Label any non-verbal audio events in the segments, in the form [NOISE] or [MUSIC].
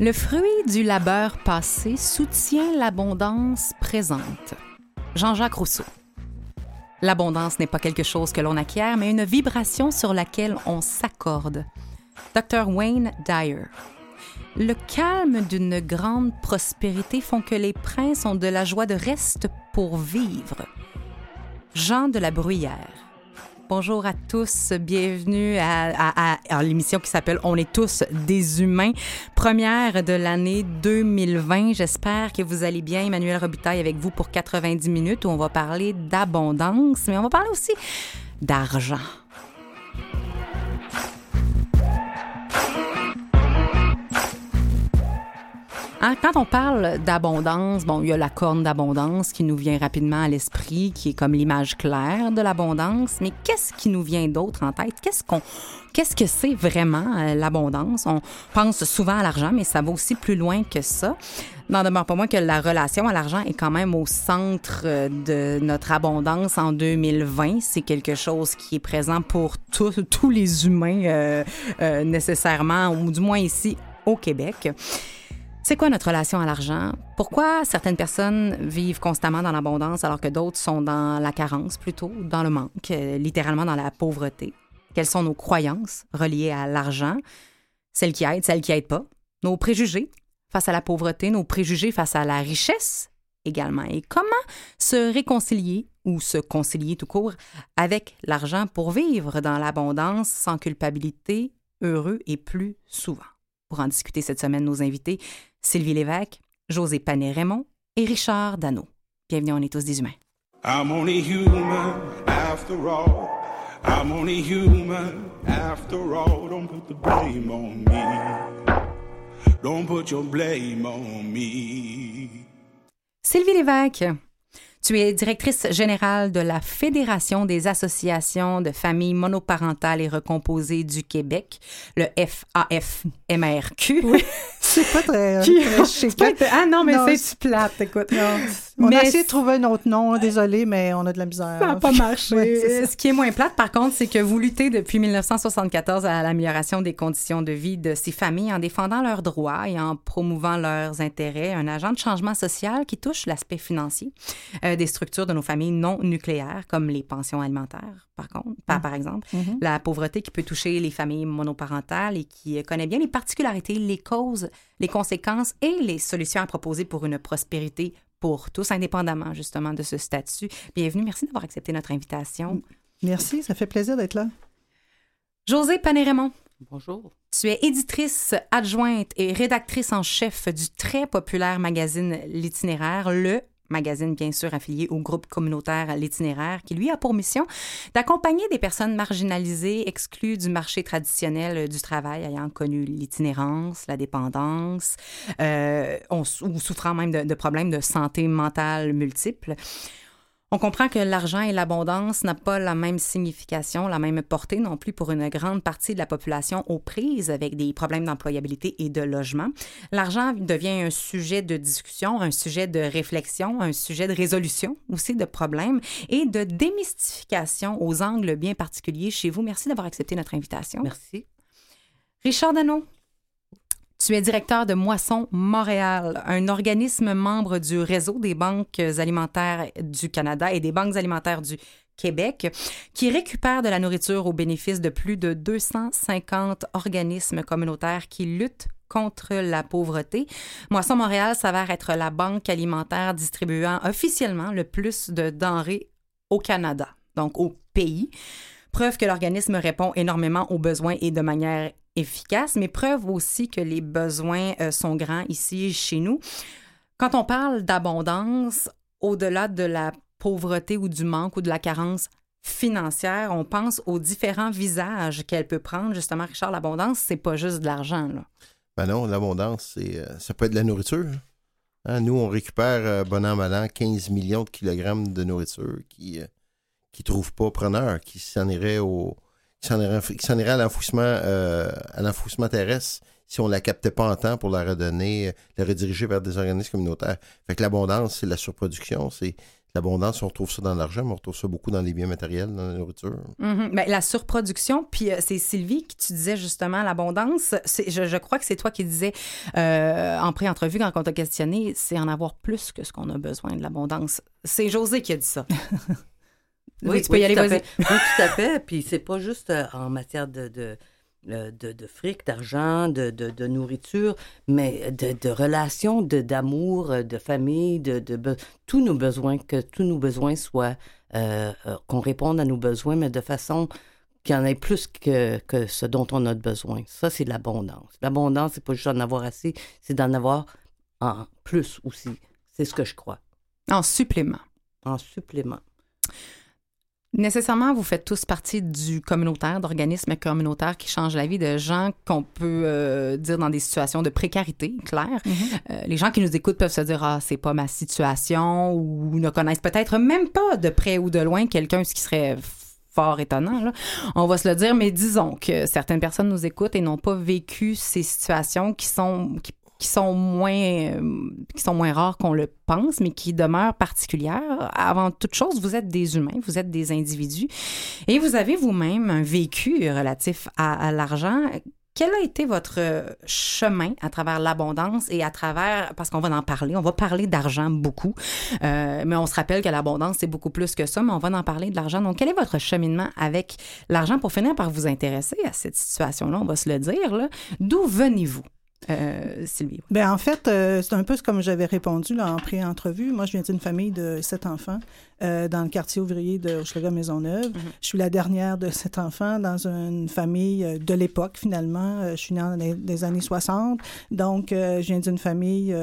Le fruit du labeur passé soutient l'abondance présente. Jean-Jacques Rousseau. L'abondance n'est pas quelque chose que l'on acquiert, mais une vibration sur laquelle on s'accorde. Dr. Wayne Dyer. Le calme d'une grande prospérité font que les princes ont de la joie de reste pour vivre. Jean de la Bruyère. Bonjour à tous, bienvenue à, l'émission qui s'appelle On est tous des humains, première de l'année 2020. J'espère que vous allez bien. Emmanuel Robitaille avec vous pour 90 minutes où on va parler d'abondance, mais on va parler aussi d'argent. Hein, quand on parle d'abondance, bon, il y a la corne d'abondance qui nous vient rapidement à l'esprit, qui est comme l'image claire de l'abondance. Mais qu'est-ce qui nous vient d'autre en tête? Qu'est-ce qu'on, qu'est-ce que c'est vraiment euh, l'abondance? On pense souvent à l'argent, mais ça va aussi plus loin que ça. N'en demeure pas moins que la relation à l'argent est quand même au centre euh, de notre abondance en 2020. C'est quelque chose qui est présent pour tous les humains euh, nécessairement, ou du moins ici au Québec. C'est quoi notre relation à l'argent? Pourquoi certaines personnes vivent constamment dans l'abondance alors que d'autres sont dans la carence plutôt, dans le manque, euh, littéralement dans la pauvreté? Quelles sont nos croyances reliées à l'argent? Celles qui aident, celles qui aident pas? Nos préjugés face à la pauvreté, nos préjugés face à la richesse également. Et comment se réconcilier ou se concilier tout court avec l'argent pour vivre dans l'abondance sans culpabilité, heureux et plus souvent? Pour en discuter cette semaine, nos invités, Sylvie Lévesque, José Panet-Raymond et Richard Dano. Bienvenue, on est tous des humains. I'm only human after all. I'm only human after all. Don't put the blame on me. Don't put your blame on me. Sylvie Lévesque, tu es directrice générale de la Fédération des associations de familles monoparentales et recomposées du Québec, le FAFMRQ. Oui, [LAUGHS] c'est pas très, très chic. ah non, mais c'est plate, écoute. On a essayé de trouver un autre nom, désolé, mais on a de la misère. Ça n'a pas marché. [LAUGHS] Ce qui est moins plate, par contre, c'est que vous luttez depuis 1974 à l'amélioration des conditions de vie de ces familles en défendant leurs droits et en promouvant leurs intérêts, un agent de changement social qui touche l'aspect financier euh, des structures de nos familles non nucléaires, comme les pensions alimentaires, par contre, par, par exemple, mm-hmm. la pauvreté qui peut toucher les familles monoparentales et qui connaît bien les particularités, les causes, les conséquences et les solutions à proposer pour une prospérité pour tous, indépendamment justement de ce statut. Bienvenue, merci d'avoir accepté notre invitation. Merci, ça fait plaisir d'être là. José Panérémont. Bonjour. Tu es éditrice adjointe et rédactrice en chef du très populaire magazine L'Itinéraire, le magazine bien sûr affilié au groupe communautaire L'Itinéraire, qui lui a pour mission d'accompagner des personnes marginalisées, exclues du marché traditionnel du travail, ayant connu l'itinérance, la dépendance, euh, ou souffrant même de, de problèmes de santé mentale multiples. On comprend que l'argent et l'abondance n'ont pas la même signification, la même portée non plus pour une grande partie de la population aux prises avec des problèmes d'employabilité et de logement. L'argent devient un sujet de discussion, un sujet de réflexion, un sujet de résolution aussi de problèmes et de démystification aux angles bien particuliers chez vous. Merci d'avoir accepté notre invitation. Merci. Richard Dano, tu es directeur de Moisson Montréal, un organisme membre du réseau des banques alimentaires du Canada et des banques alimentaires du Québec, qui récupère de la nourriture au bénéfice de plus de 250 organismes communautaires qui luttent contre la pauvreté. Moisson Montréal s'avère être la banque alimentaire distribuant officiellement le plus de denrées au Canada, donc au pays. Preuve que l'organisme répond énormément aux besoins et de manière efficace, mais preuve aussi que les besoins euh, sont grands ici chez nous. Quand on parle d'abondance, au-delà de la pauvreté ou du manque ou de la carence financière, on pense aux différents visages qu'elle peut prendre. Justement, Richard, l'abondance, c'est pas juste de l'argent. Ben non, l'abondance, euh, ça peut être de la nourriture. Hein, nous, on récupère, euh, bon an, mal an, 15 millions de kilogrammes de nourriture qui euh, trouvent pas preneur, qui s'en irait au qui s'en irait, à l'enfouissement à l'enfouissement terrestre si on la captait pas en temps pour la redonner, la rediriger vers des organismes communautaires. Fait que l'abondance, c'est la surproduction, c'est L'abondance, on retrouve ça dans l'argent, mais on retrouve ça beaucoup dans les biens matériels, dans la nourriture. Mm-hmm. Ben, la surproduction, puis euh, c'est Sylvie qui tu disais justement l'abondance. Je, je, crois que c'est toi qui disais euh, en pré-entrevue quand on t'a questionné, c'est en avoir plus que ce qu'on a besoin de l'abondance. C'est José qui a dit ça. [LAUGHS] oui, tu peux y aller, vas-y. Oui, tout à fait. Puis c'est pas juste euh, en matière de de, de fric, d'argent, de, de, nourriture, mais de, de relations, d'amour, de, famille, de, tous nos besoins, que tous nos besoins soient, euh, euh, qu'on réponde à nos besoins, mais de façon qu'il y en ait plus que, que ce dont on a besoin. Ça, c'est l'abondance. L'abondance, c'est pas juste d'en avoir assez, c'est d'en avoir en plus aussi. C'est ce que je crois. En supplément. En supplément. Nécessairement, vous faites tous partie du communautaire, d'organismes communautaires qui changent la vie de gens qu'on peut euh, dire dans des situations de précarité, clair. Mm-hmm. Euh, les gens qui nous écoutent peuvent se dire ah c'est pas ma situation ou ne connaissent peut-être même pas de près ou de loin quelqu'un ce qui serait fort étonnant, là. on va se le dire, mais disons que certaines personnes nous écoutent et n'ont pas vécu ces situations qui sont qui qui sont moins, euh, qui sont moins rares qu'on le pense, mais qui demeurent particulières. Avant toute chose, vous êtes des humains, vous êtes des individus et vous avez vous-même un vécu relatif à, l'argent. Quel a été votre chemin à travers l'abondance et à travers, parce qu'on va en parler, on va parler d'argent beaucoup, euh, mais on se rappelle que l'abondance, c'est beaucoup plus que ça, mais on va en parler de l'argent. Donc, quel est votre cheminement avec l'argent? Pour finir par vous intéresser à cette situation-là, on va se le dire, D'où venez-vous? Euh, Sylvie. Ben, en fait, euh, c'est un peu comme j'avais répondu là, en pré-entrevue. Moi, je viens d'une famille de sept enfants. Euh, dans le quartier ouvrier de Hochelaga Maisonneuve. Mhm. Je suis la dernière de sept enfants dans une famille euh, de l'époque, finalement. Euh, je suis née dans les, années 60. Donc, je viens d'une famille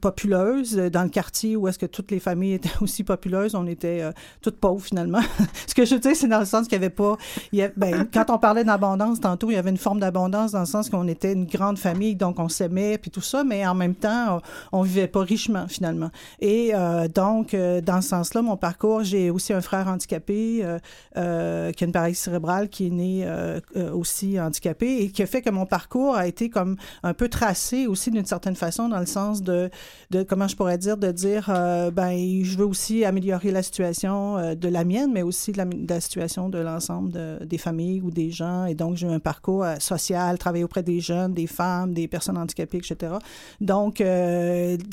populeuse dans le quartier où est-ce que toutes les familles étaient [LAUGHS] aussi populeuses. On était toutes pauvres, finalement. [LAUGHS] Ce que je dire, c'est dans le sens qu'il n'y avait pas... Il ben, [LAUGHS] quand on parlait d'abondance, tantôt, il y avait une forme d'abondance dans le sens qu'on était une grande famille, donc on s'aimait, puis tout ça, mais en même temps, on, on vivait pas richement, finalement. Et donc, dans ce sens-là, mon parcours, j'ai aussi un frère handicapé euh, euh, qui a une paralysie cérébrale, qui est né euh, aussi handicapé et qui a fait que mon parcours a été comme un peu tracé aussi d'une certaine façon dans le sens de, de comment je pourrais dire, de dire, ben, je veux aussi améliorer la situation de la mienne, mais aussi de la, situation de l'ensemble des familles ou des gens. Et donc, j'ai eu un parcours social, travailler auprès des jeunes, des femmes, des personnes handicapées, etc. Donc,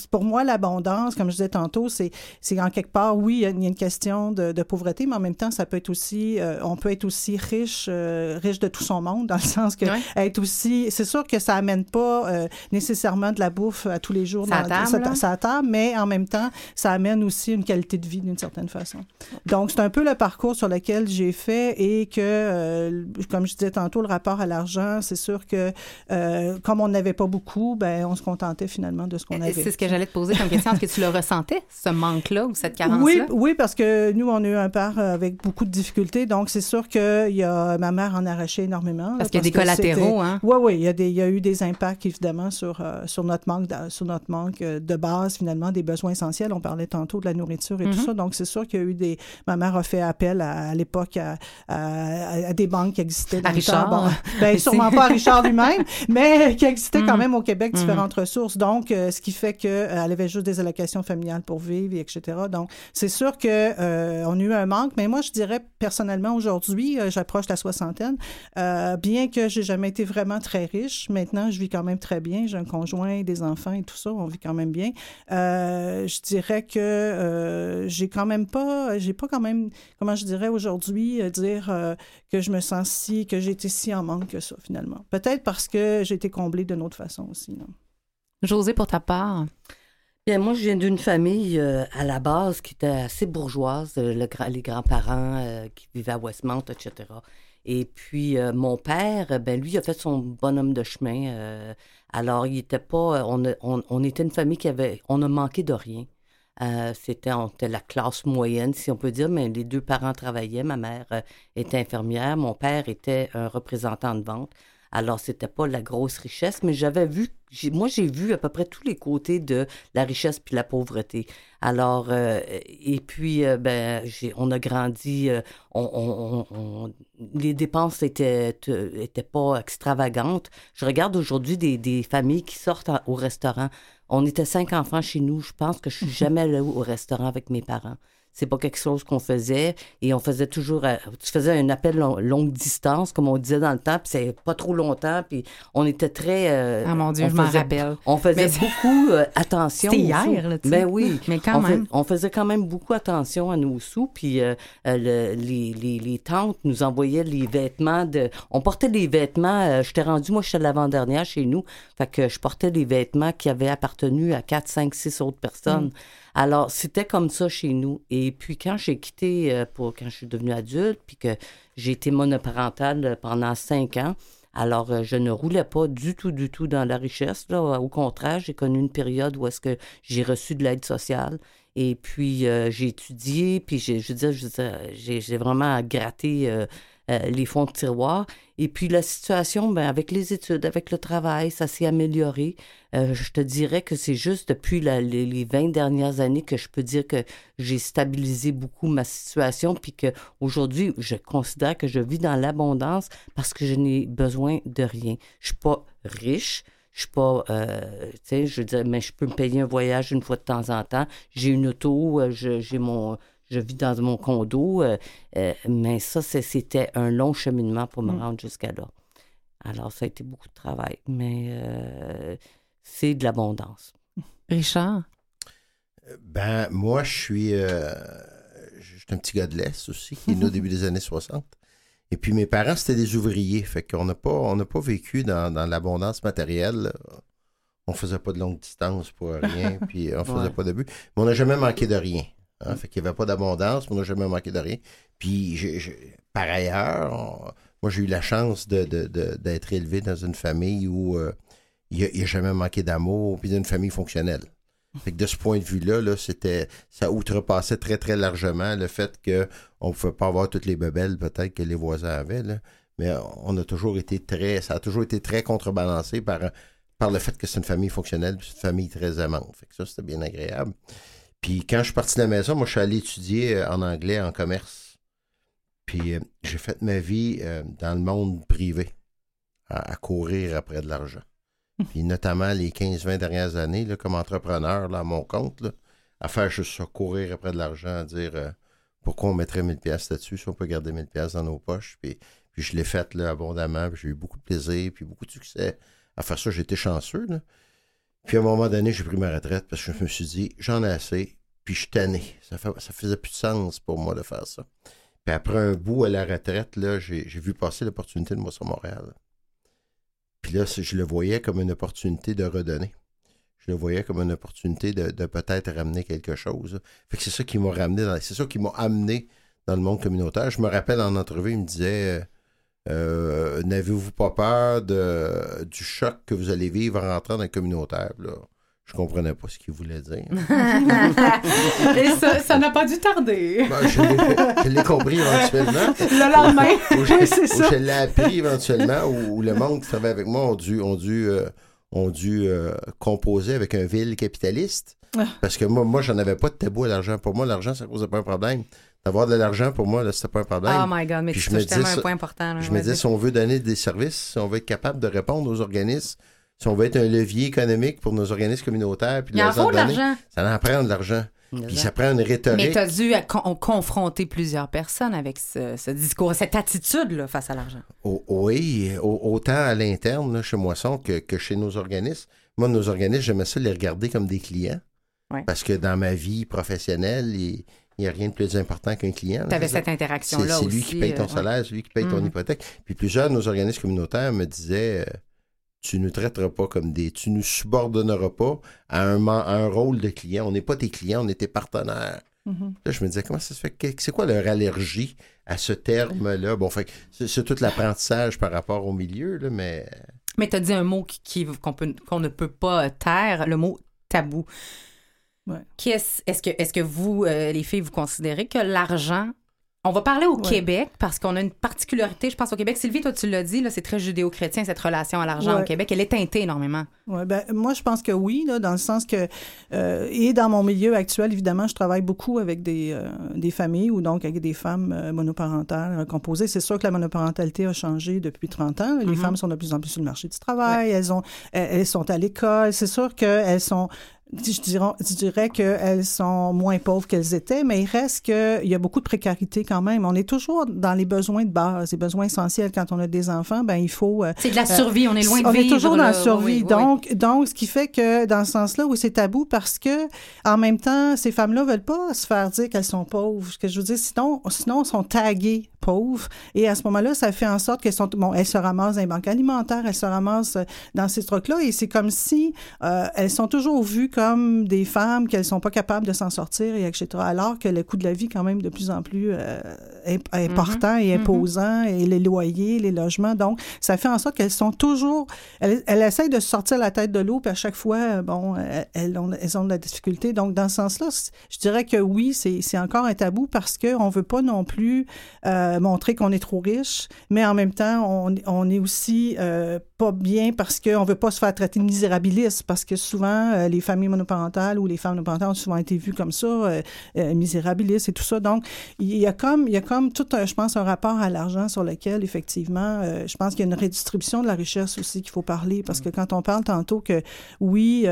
pour moi, l'abondance, comme je disais tantôt, c'est en quelque part, oui, il y a une question de, pauvreté, mais en même temps, ça peut être aussi, euh, on peut être aussi riche, euh, riche de tout son monde, dans le sens que être aussi, c'est sûr que ça amène pas euh, nécessairement de la bouffe à tous les jours ça dans ça, table, mais en même temps, ça amène aussi une qualité de vie d'une certaine façon. Donc, c'est un peu le parcours sur lequel j'ai fait et que, comme je disais tantôt, le rapport à l'argent, c'est sûr que comme on n'avait pas beaucoup, ben on se contentait finalement de ce qu'on avait. C'est ce que j'allais te poser comme question. Est-ce que tu le ressentais, ce manque-là ou cette carence-là? Oui, oui, parce que nous, on a eu un père euh, avec beaucoup de difficultés. Donc, c'est sûr que y a, ma mère en a arraché énormément. Parce, qu'il y a des collatéraux, hein? Oui, oui. Il y, a il y a eu des impacts, évidemment, sur, euh, sur notre manque, de, sur notre manque euh, de base, finalement, des besoins essentiels. On parlait tantôt de la nourriture et tout mm-hmm. ça. Donc, c'est sûr qu'il y a eu des. Ma mère a fait appel à, l'époque à, à, des banques qui existaient. Dans à Richard. Bon, [LAUGHS] ben, sûrement pas à Richard lui-même, mais [LAUGHS] qui existaient quand mm-hmm. même au Québec, différentes mm-hmm. ressources. Donc, ce qui fait qu'elle avait juste des allocations familiales pour vivre, etc. Donc, c'est sûr que euh, on a eu un manque, mais moi, je dirais personnellement, aujourd'hui, euh, j'approche la soixantaine. Euh, bien que j'ai jamais été vraiment très riche, maintenant, je vis quand même très bien. J'ai un conjoint, des enfants et tout ça, on vit quand même bien. je dirais que j'ai quand même pas, j'ai pas quand même, comment je dirais aujourd'hui, dire que je me sens si, que j'ai été si en manque que ça, finalement. Peut-être parce que j'ai été comblée d'une autre façon aussi. Non? José, pour ta part? Moi, je viens d'une famille euh, à la base qui était assez bourgeoise, euh, les grands-parents euh, qui vivaient à Westmount, etc. Et puis, mon père, ben lui, a fait son bonhomme de chemin. alors, il était pas. On, on, était une famille qui avait. On a manqué de rien. C'était la classe moyenne, si on peut dire, mais les deux parents travaillaient. Ma mère était infirmière, mon père était un représentant de vente. Alors, c'était pas la grosse richesse, mais j'avais vu, moi, j'ai vu à peu près tous les côtés de la richesse puis la pauvreté. Alors, euh, et puis, euh, ben, on a grandi, euh, on, les dépenses étaient, étaient pas extravagantes. Je regarde aujourd'hui des, des, familles qui sortent au restaurant. On était cinq enfants chez nous. Je pense que je suis [LAUGHS] jamais allée au restaurant avec mes parents c'est pas quelque chose qu'on faisait et on faisait toujours euh, tu faisais un appel longue distance comme on disait dans le temps puis c'est pas trop longtemps puis on était très euh, ah mon dieu je m'en rappelle. on faisait beaucoup euh, attention c'était hier là ben oui. Mais quand même. on faisait quand même beaucoup attention à nos sous puis les, les, les, tantes nous envoyaient les vêtements de on portait des vêtements j'étais rendu moi j'étais l'avant-dernière chez nous. Fait que je portais des vêtements qui avaient appartenu à 4 5 6 autres personnes. Mm. Alors, c'était comme ça chez nous. Et puis, quand j'ai quitté, euh, pour, quand je suis devenue adulte, puis que j'ai été monoparentale pendant cinq ans, alors, euh, je ne roulais pas du tout, du tout dans la richesse. Au contraire, j'ai connu une période où est-ce que j'ai reçu de l'aide sociale. Et puis, euh, j'ai étudié, puis je veux dire, j'ai, vraiment gratté les fonds de tiroir. Et puis la situation, ben, avec les études, avec le travail, ça s'est amélioré. Euh, je te dirais que c'est juste depuis les, 20 dernières années que je peux dire que j'ai stabilisé beaucoup ma situation, puis qu'aujourd'hui, je considère que je vis dans l'abondance parce que je n'ai besoin de rien. Je suis pas riche, je suis pas, euh, tu sais, je veux dire, mais je peux me payer un voyage une fois de temps en temps. J'ai une auto, euh, j'ai mon je vis dans mon condo, euh, euh, mais ça, c'était un long cheminement pour me mm. rendre jusqu'à là. Alors, ça a été beaucoup de travail, mais euh, c'est de l'abondance. Richard? Ben, moi, je suis, un petit gars de l'Est aussi, qui est né au début des années 60. Et puis, mes parents, c'était des ouvriers, fait qu'on n'a pas, on pas vécu dans, l'abondance matérielle. On faisait pas de longue distance pour rien, [LAUGHS] puis on faisait pas de but. Mais on n'a jamais manqué de rien. Hein, fait qu'il n'y avait pas d'abondance, on n'a jamais manqué de rien. Puis, par ailleurs, moi, j'ai eu la chance d'être élevé dans une famille où euh, il n'y a, jamais manqué d'amour, puis d'une famille fonctionnelle. Fait que de ce point de vue-là, -là, c'était, ça outrepassait très, très largement le fait qu'on ne pouvait pas avoir toutes les bebelles, peut-être, que les voisins avaient. Mais on a toujours été très, ça a toujours été très contrebalancé par, par le fait que c'est une famille fonctionnelle, c'est une famille très aimante. Fait que ça, c'était bien agréable. Puis quand je suis parti de la maison, moi, je suis allé étudier euh, en anglais, en commerce. Puis euh, j'ai fait ma vie euh, dans le monde privé, à, courir après de l'argent. Puis notamment les 15-20 dernières années, là, comme entrepreneur, là, à mon compte, à faire juste ça, courir après de l'argent, à dire pourquoi on mettrait 1000 pièces là-dessus si on peut garder 1000 pièces dans nos poches? Puis, puis je l'ai fait là, abondamment, j'ai eu beaucoup de plaisir, puis beaucoup de succès à faire ça. J'étais chanceux. Là. Puis à un moment donné, j'ai pris ma retraite parce que je me suis dit, j'en ai assez, puis je suis tanné. Ça, faisait plus de sens pour moi de faire ça. Puis après un bout à la retraite, là, j'ai, vu passer l'opportunité de moi sur Montréal. Puis là, je le voyais comme une opportunité de redonner. Je le voyais comme une opportunité de, peut-être ramener quelque chose. Fait que c'est ça qui m'a ramené c'est ça qui m'a amené dans le monde communautaire. Je me rappelle en entrevue, il me disait euh, n'avez-vous pas peur de, du choc que vous allez vivre en rentrant dans le communautaire? Là? Je comprenais pas ce qu'il voulait dire. [LAUGHS] Et ça, n'a pas dû tarder. Ben, je l'ai compris éventuellement. Le lendemain. c'est ça. je l'ai appris éventuellement, où, le monde qui travaillait avec moi ont dû, ont dû, euh, ont dû euh, composer avec un vil capitaliste. Ah. Parce que moi, moi j'en avais pas de tabou à l'argent. Pour moi, l'argent, ça ne causait pas un problème. D'avoir de l'argent, pour moi, c'était pas un problème. Oh my God, mais tu touches tellement un point important. je me disais, si on veut donner des services, si on veut être capable de répondre aux organismes, si on veut être un levier économique pour nos organismes communautaires, puis Il en faut de l'argent. Ça en prend de l'argent. Puis ça prend une rhétorique. Mais tu as dû confronter plusieurs personnes avec ce, discours, cette attitude-là face à l'argent. oui, autant à l'interne, chez Moisson, que, que chez nos organismes. Moi, nos organismes, j'aimais ça les regarder comme des clients. Parce que dans ma vie professionnelle, il n'y a rien de plus important qu'un client. Tu avais cette interaction-là aussi. C'est lui qui paye ton euh, salaire, c'est lui qui paye ton mm-hmm. hypothèque. Puis plusieurs de nos organismes communautaires me disaient euh, tu ne traiteras pas comme des. Tu nous subordonneras pas à un, un rôle de client. On n'est pas tes clients, on est tes partenaires. Mm-hmm. Là, je me disais, comment ça se fait? C'est quoi leur allergie à ce terme-là? Bon, fait c'est tout l'apprentissage par rapport au milieu, là, mais. Mais tu as dit un mot qu'on qui, qu'on ne peut pas taire, le mot tabou. Est-ce que, est que vous, euh, les filles, vous considérez que l'argent on va parler au Québec parce qu'on a une particularité, je pense, au Québec. Sylvie, toi, tu l'as dit, c'est très judéo-chrétien, cette relation à l'argent au Québec. Elle est teintée énormément. Ouais, ben, moi, je pense que oui, là, dans le sens que, euh, et dans mon milieu actuel, évidemment, je travaille beaucoup avec des, euh, des familles ou donc avec des femmes euh, monoparentales composées. C'est sûr que la monoparentalité a changé depuis 30 ans. Les mm-hmm. femmes sont de plus en plus sur le marché du travail, elles, ont, elles sont à l'école. C'est sûr qu'elles sont je dirais, je dirais qu'elles sont moins pauvres qu'elles étaient, mais il reste qu'il y a beaucoup de précarité quand même. On est toujours dans les besoins de base, les besoins essentiels. Quand on a des enfants, ben il faut... Euh, c'est de la survie, on est loin de on vivre. On est toujours dans la survie. donc, donc, ce qui fait que dans ce sens-là, où c'est tabou, parce que en même temps, ces femmes-là veulent pas se faire dire qu'elles sont pauvres. Ce que je veux dire, sinon, sinon, elles sont taguées pauvres. Et à ce moment-là, ça fait en sorte qu'elles sont, bon, elles se ramassent dans les banques alimentaires, elles se ramassent euh, dans ces trucs-là, et c'est comme si euh, elles sont toujours vues comme des femmes qu'elles sont pas capables de s'en sortir, et etc. Alors que le coût de la vie, quand même, de plus en plus euh, important et mm-hmm. imposant, et les loyers, les logements. Donc, ça fait en sorte qu'elles sont toujours, elles, elles essayent de sortir la tête de l'eau, puis à chaque fois, bon, elles ont, elles ont de la difficulté. Donc, dans ce sens-là, je dirais que oui, c'est encore un tabou parce qu'on veut pas non plus euh, montrer qu'on est trop riche, mais en même temps, on, est aussi euh, pas bien parce qu'on veut pas se faire traiter de misérabiliste, parce que souvent, euh, les familles monoparentales ou les femmes monoparentales ont souvent été vues comme ça, euh, misérabilistes et tout ça. Donc, il y a comme, il y a comme tout, un, je pense, un rapport à l'argent sur lequel, effectivement, je pense qu'il y a une redistribution de la richesse aussi qu'il faut parler, parce que quand on parle tantôt que, oui,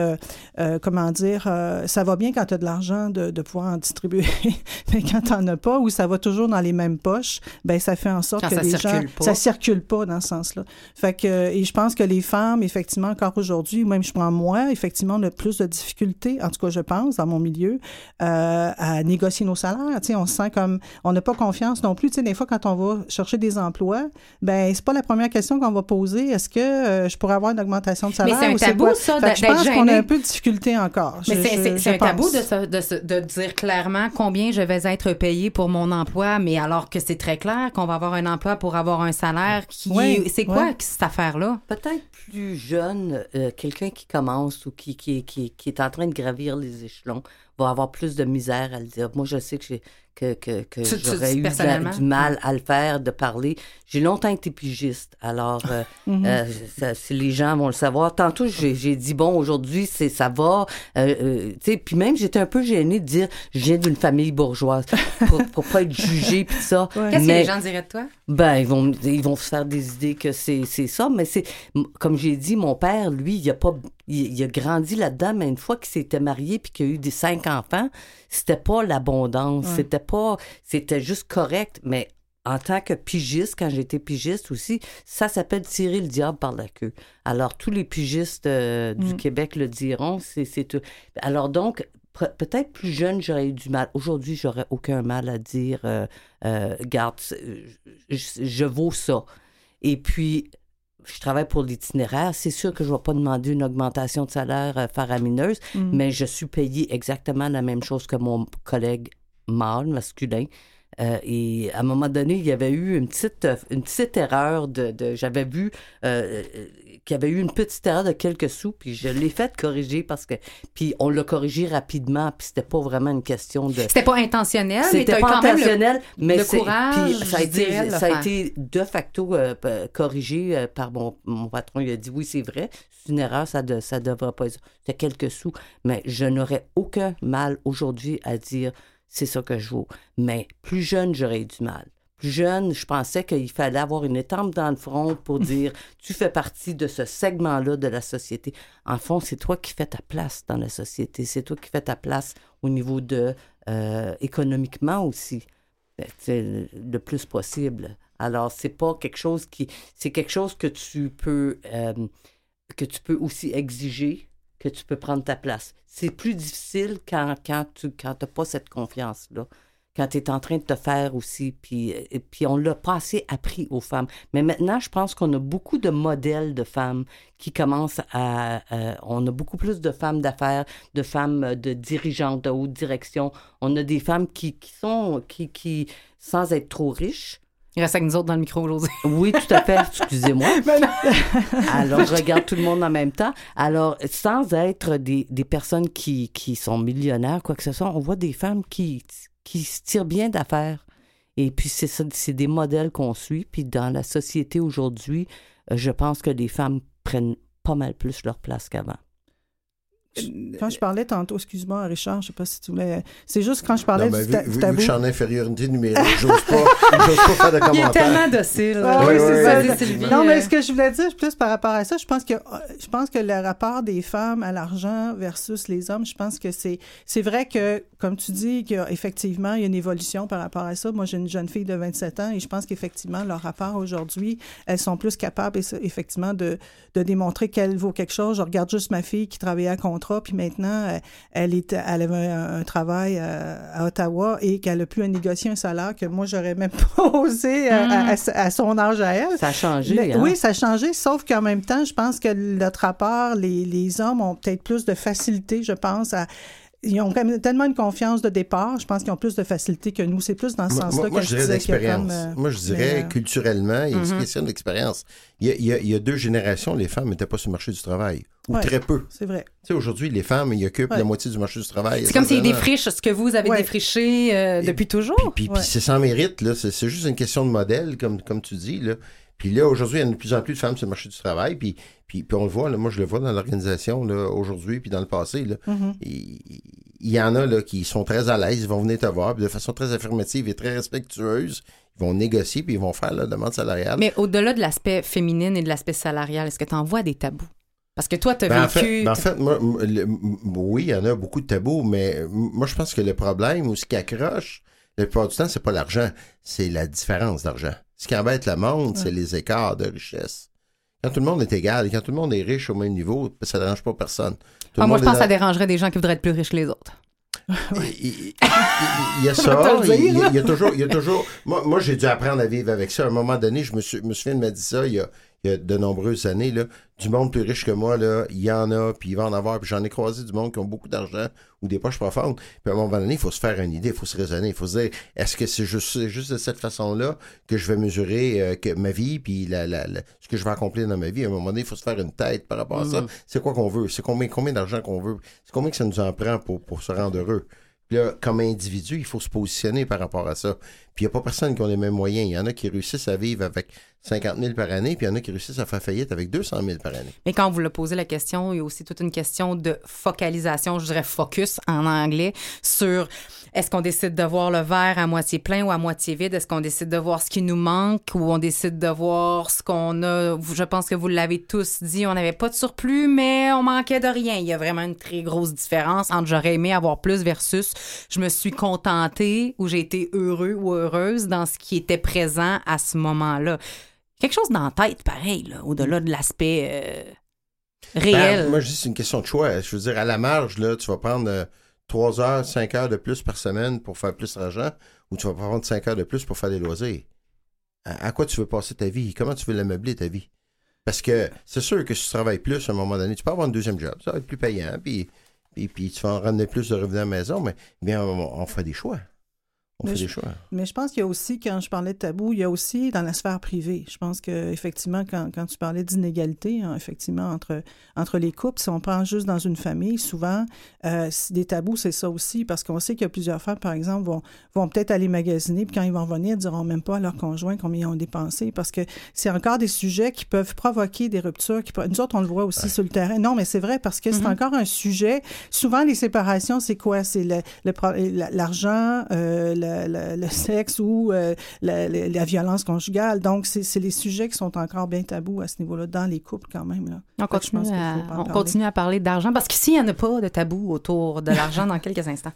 comment dire, ça va bien quand tu as de l'argent de, de pouvoir en distribuer, [LAUGHS] mais quand tu n'en as pas, ou ça va toujours dans les mêmes poches, ben ça fait en sorte que les gens pas. ça circule pas dans ce sens-là. Fait que et je pense que les femmes effectivement encore aujourd'hui, même je prends moi, effectivement on a plus de difficultés, en tout cas je pense dans mon milieu, euh, à négocier nos salaires. Tu sais, on se sent comme on n'a pas confiance non plus. Tu sais, des fois quand on va chercher des emplois, ben c'est pas la première question qu'on va poser. Est-ce que euh, je pourrais avoir une augmentation de salaire Mais c'est un tabou ça Je pense qu'on a un peu de difficulté encore. Mais c'est un tabou de, de, de dire clairement combien je vais être payé pour mon emploi, mais alors que c'est très clair qu'on va avoir un emploi pour avoir un salaire qui c'est quoi cette affaire là Peut-être plus jeune, euh, quelqu'un qui commence ou qui est en train de gravir les échelons va avoir plus de misère à le dire. Moi, je sais que que, que, que j'aurais eu du mal à le faire, de parler. J'ai longtemps été pigiste, alors euh, [LAUGHS] mhm. euh, si les gens vont le savoir. Tantôt, j'ai dit, bon, aujourd'hui, c'est ça va. Euh, tu sais, puis même, j'étais un peu gênée de dire, je viens d'une famille bourgeoise, pour, pour pas être jugée, puis ça. [LAUGHS] Qu'est-ce que les gens diraient de toi? Ben, ils vont, ils vont se faire des idées que c'est ça, mais c'est, comme j'ai dit, mon père, lui, il a pas, il, a grandi là-dedans, mais une fois qu'il s'était marié puis qu'il a eu des cinq enfants, c'était pas l'abondance, c'était pas, c'était juste correct, mais en tant que pigiste, quand j'étais pigiste aussi, ça s'appelle tirer le diable par la queue. Alors, tous les pigistes euh, du mm. Québec le diront, c'est tout. Alors donc, peut-être plus jeune, j'aurais eu du mal. Aujourd'hui, j'aurais aucun mal à dire, euh, euh, garde, je, je, vaux ça. Et puis, je travaille pour l'itinéraire, c'est sûr que je ne vais pas demander une augmentation de salaire faramineuse, mm. mais je suis payé exactement la même chose que mon collègue mâle, masculin. Euh, et à un moment donné, il y avait eu une petite, une petite erreur de, de j'avais vu euh, qu'il y avait eu une petite erreur de quelques sous, puis je l'ai fait corriger parce que, puis on l'a corrigé rapidement, puis c'était pas vraiment une question de. C'était pas intentionnel, c'était pas intentionnel, mais c'est, puis ça a été, ça a été de facto euh, corrigé euh, par mon, mon patron. Il a dit oui, c'est vrai, c'est une erreur, ça de, ça devrait pas. C'était quelques sous, mais je n'aurais aucun mal aujourd'hui à dire c'est ça que je vaux. Mais plus jeune, j'aurais eu du mal. Plus jeune, je pensais qu'il fallait avoir une étampe dans le front pour [LAUGHS] dire tu fais partie de ce segment-là de la société. En fond, c'est toi qui fais ta place dans la société. C'est toi qui fais ta place au niveau de euh, économiquement aussi, ben, le plus possible. Alors, c'est pas quelque chose qui. C'est quelque chose que tu peux. Euh, que tu peux aussi exiger tu peux prendre ta place. C'est plus difficile quand, tu n'as pas cette confiance-là, quand tu es en train de te faire aussi, puis, et puis on l'a pas assez appris aux femmes. Mais maintenant, je pense qu'on a beaucoup de modèles de femmes qui commencent à... on a beaucoup plus de femmes d'affaires, de femmes de dirigeantes, de haute direction. On a des femmes qui, sont, qui, sans être trop riches, Il reste avec nous autres dans le micro, aujourd'hui. Oui, tout à fait. [LAUGHS] Excusez-moi. Alors, je regarde tout le monde en même temps. Alors, sans être des, des personnes qui, qui sont millionnaires, quoi que ce soit, on voit des femmes qui, qui se tirent bien d'affaires. Et puis, c'est ça, c'est des modèles qu'on suit. Puis, dans la société aujourd'hui, euh, je pense que les femmes prennent pas mal plus leur place qu'avant. Quand je parlais tantôt, excuse-moi, Richard, je sais pas si tu voulais. C'est juste quand je parlais non, du, vu, ta, vu, tabou. Vu que je suis en infériorité numérique, [LAUGHS] j'ose pas, j'ose pas faire de commentaires. Il est tellement docile. Ah, oui, oui, c'est oui. ça. Non, mais ce que je voulais dire plus par rapport à ça, je pense que je pense que le rapport des femmes à l'argent versus les hommes, je pense que c'est c'est vrai que comme tu dis qu'effectivement il y a une évolution par rapport à ça. Moi, j'ai une jeune fille de 27 ans et je pense qu'effectivement leur rapport aujourd'hui, elles sont plus capables effectivement de de démontrer qu'elle vaut quelque chose. Je regarde juste ma fille qui travaillait à contrat puis maintenant elle est elle avait un, un travail à, à, Ottawa et qu'elle a plus à négocier un salaire que moi j'aurais même [LAUGHS] pas osé à, à, à, son âge à elle. Ça a changé. Mais, hein? Oui, ça a changé, sauf qu'en même temps, je pense que notre rapport, les, les hommes ont peut-être plus de facilité, je pense, à ils ont quand même tellement une confiance de départ, je pense qu'ils ont plus de facilité que nous. C'est plus dans ce sens-là que je je dirais disais d'expérience. Euh, moi, je dirais mais, euh... culturellement, il y a Mhm. une question d'expérience. Il, il, il y, a deux générations, les femmes n'étaient pas sur le marché du travail, ou Ouais. très peu. C'est vrai. Tu sais, aujourd'hui, les femmes, ils occupent Ouais. la moitié du marché du travail. C'est comme s'ils défrichent ce que vous avez Ouais. défriché euh, depuis toujours. Puis, puis, puis Ouais. c'est sans mérite, là. C'est, c'est juste une question de modèle, comme, comme tu dis, là. Puis là, aujourd'hui, il y a de plus en plus de femmes sur le marché du travail. Puis, puis, puis on le voit, là, moi, je le vois dans l'organisation, là, aujourd'hui, puis dans le passé, là. Mhm. Il, il y en a, là, qui sont très à l'aise, ils vont venir te voir, puis de façon très affirmative et très respectueuse, ils vont négocier, puis ils vont faire la demande salariale. Mais au-delà de l'aspect féminin et de l'aspect salarial, est-ce que tu en vois des tabous? Parce que toi, tu as Ben, en vécu. fait, ben, en fait, moi, le- oui, il y en a beaucoup de tabous, mais moi, je pense que le problème ou ce qui accroche, la plupart du temps, c'est pas l'argent, c'est la différence d'argent. Ce qui embête le monde, c'est les écarts de richesse. Quand tout le monde est égal et quand tout le monde est riche au même niveau, ça ne dérange pas personne. Tout Ah, moi, je pense que ça dérangerait des gens qui voudraient être plus riches que les autres. [LAUGHS] il, y a [LAUGHS] ça, il, dire, il- là. il y a toujours, il y a toujours. Moi, moi j'ai dû apprendre à vivre avec ça. À un moment donné, je me, suis, me souviens de m'a dit ça il y a de nombreuses années. Là, du monde plus riche que moi, là, il y en a, puis il va en avoir. Puis j'en ai croisé du monde qui ont beaucoup d'argent ou des poches profondes. Puis à un moment donné, il faut se faire une idée, il faut se raisonner, il faut se dire est-ce que c'est juste, juste de cette façon-là que je vais mesurer euh, que ma vie, puis la, la, la- ce que je vais accomplir dans ma vie? À un moment donné, il faut se faire une tête par rapport à ça. C'est quoi qu'on veut? C'est combien, combien d'argent qu'on veut? C'est combien que ça nous en prend pour, pour se rendre heureux? Puis là, comme individu, il faut se positionner par rapport à ça. Puis il n'y a pas personne qui a les mêmes moyens. Il y en a qui réussissent à vivre avec 50 000 par année, puis il y en a qui réussissent à faire faillite avec 200 000 par année. Mais quand vous l'a posé la question, il y a aussi toute une question de focalisation, je dirais focus en anglais, sur est-ce qu'on décide de voir le verre à moitié plein ou à moitié vide? Est-ce qu'on décide de voir ce qui nous manque ou on décide de voir ce qu'on a? Je pense que vous l'avez tous dit, on n'avait pas de surplus, mais on manquait de rien. Il y a vraiment une très grosse différence entre j'aurais aimé avoir plus versus je me suis contentée ou j'ai été heureux ou heureuse dans ce qui était présent à ce moment-là. Quelque chose dans la tête, pareil, là, au-delà de l'aspect euh, réel. Ben, moi, je dis c'est une question de choix. Je veux dire, à la marge, là, tu vas prendre 3 heures, 5 heures de plus par semaine pour faire plus d'argent, ou tu vas prendre 5 heures de plus pour faire des loisirs? À, quoi tu veux passer ta vie? Comment tu veux l'ameubler, ta vie? Parce que c'est sûr que si tu travailles plus à un moment donné, tu peux avoir un deuxième job, ça va être plus payant, puis, puis, puis tu vas en ramener plus de revenus à la maison, mais bien, on fait des choix. On Mais fait je- des choix. Mais je pense qu'il y a aussi, quand je parlais de tabou, il y a aussi dans la sphère privée. Je pense que effectivement, quand, quand tu parlais d'inégalité, hein, effectivement, entre, entre les couples, si on prend juste dans une famille, souvent, euh, des tabous, c'est ça aussi, parce qu'on sait qu'il y a plusieurs femmes, par exemple, vont, vont peut-être aller magasiner, puis quand ils vont revenir, ils diront même pas à leur conjoint combien ils ont dépensé, parce que c'est encore des sujets qui peuvent provoquer des ruptures. Qui, nous autres, on le voit aussi sur le terrain. Non, mais c'est vrai, parce que c'est encore un sujet. Souvent, les séparations, c'est quoi? C'est le- le l'argent, euh, le, le- le sexe ou euh, la, la- la violence conjugale. Donc, c'est les sujets qui sont encore bien tabous à ce niveau-là, dans les couples quand même. Là. On continue, à, on parler. continue à parler d'argent parce qu'ici, il n'y en a pas de tabou autour de l'argent dans quelques instants.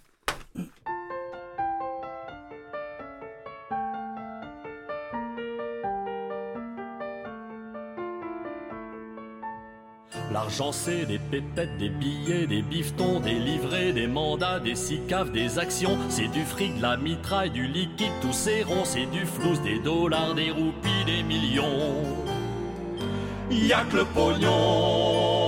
L'argent c'est des pépettes, des billets, des bifetons, des livrets, des mandats, des sicaves, des actions. C'est du fric, de la mitraille, du liquide, tous ces ronds. C'est du flous, des dollars, des roupies, des millions. Y'a que le pognon.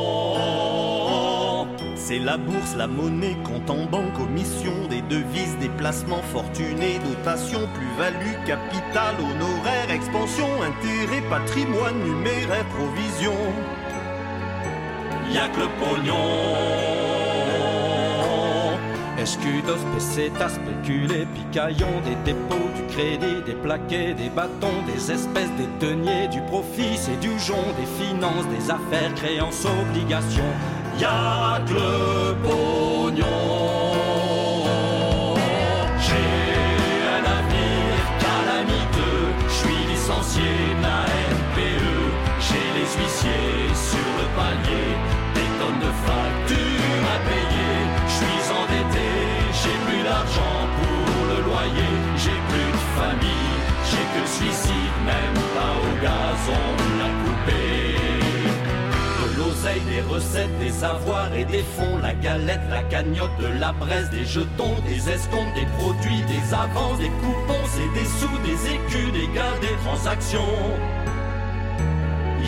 C'est la bourse, la monnaie, compte en banque, commission, des devises, des placements fortunés, dotation, plus-value, capital, honoraire, expansion, intérêt, patrimoine, numéraire, provision. Y'a que le pognon Escudos, pesetas, spéculés, picaillons, des dépôts, du crédit, des plaquets, des bâtons, des espèces, des deniers, du profit, c'est du jonc, des finances, des affaires, créances, obligations. Y'a que le pognon. J'ai un avenir calamiteux, je suis licencié de NPE. J'ai les huissiers sur le palier, d'argent pour le loyer, j'ai plus de famille, j'ai que suicide, même pas au gazon la poupée. De l'oseille, des recettes, des avoirs et des fonds, la galette, la cagnotte, de la braise, des jetons, des escomptes, des produits, des avances, des coupons, c'est des sous, des écus, des gains, des transactions.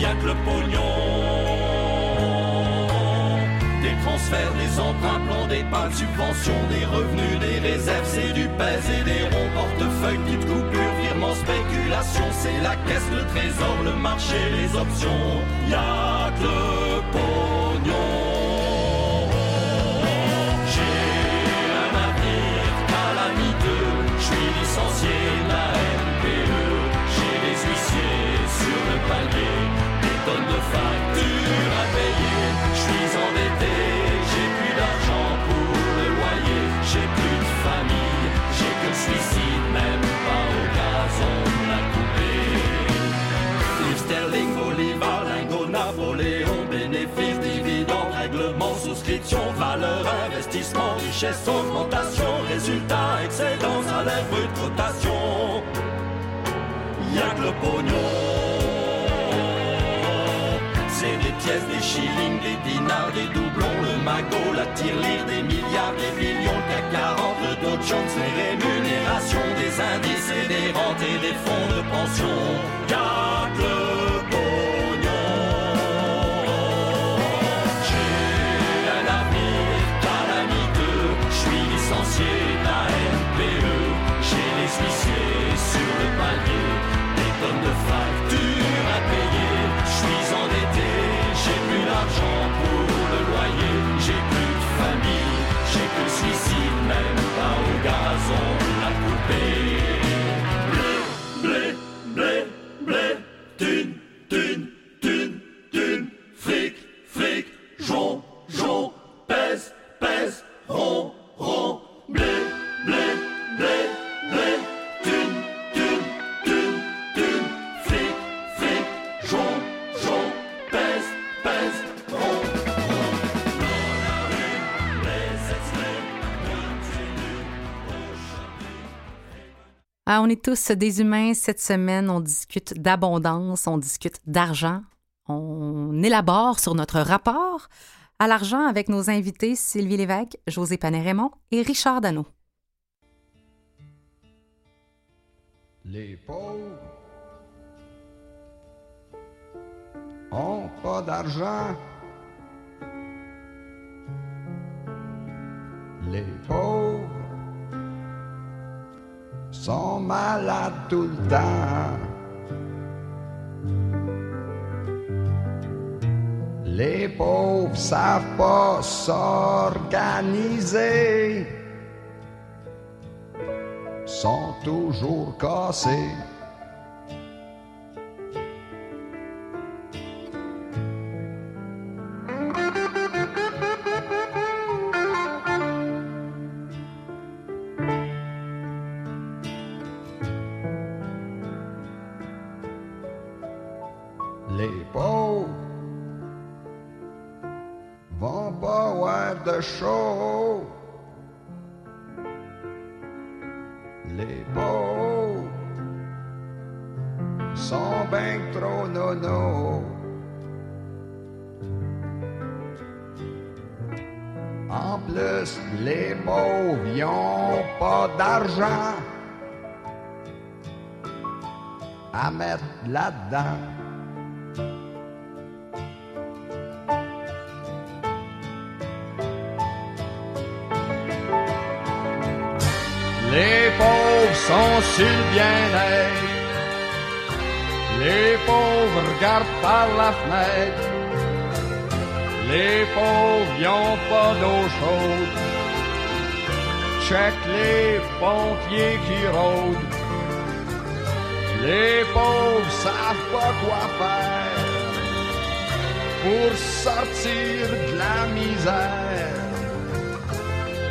Y'a que le pognon des transferts, des emprunts, plans d'épargne, subventions, des revenus, des réserves, c'est du pèse et des ronds, portefeuille, petites coupures, virements, spéculation, c'est la caisse, le trésor, le marché, les options. Y'a que le pognon. Richesse, augmentation, résultat, excédent, salaire brut, cotation. Y'a que le pognon. C'est des pièces, des shillings, des dinars, des doublons, le magot, la tirelire, des milliards, des millions, le CAC 40, le Dow Jones, les rémunérations, des indices et des rentes et des fonds de pension. Y'a que le on est tous des humains. Cette semaine, on discute d'abondance, on discute d'argent, on élabore sur notre rapport à l'argent avec nos invités Sylvie Lévesque, José Panet-Raymond et Richard Dano. Les pauvres ont pas d'argent. Les pauvres sont malades tout le temps. Les pauvres savent pas s'organiser sont toujours cassés. Les pauvres sont ben trop nono. En plus, les pauvres y ont pas d'argent à mettre là-dedans. Sur bien-être. Les pauvres regardent par la fenêtre. Les pauvres y'ont pas d'eau chaude. Check les pompiers qui rôdent. Les pauvres savent pas quoi faire pour sortir de la misère.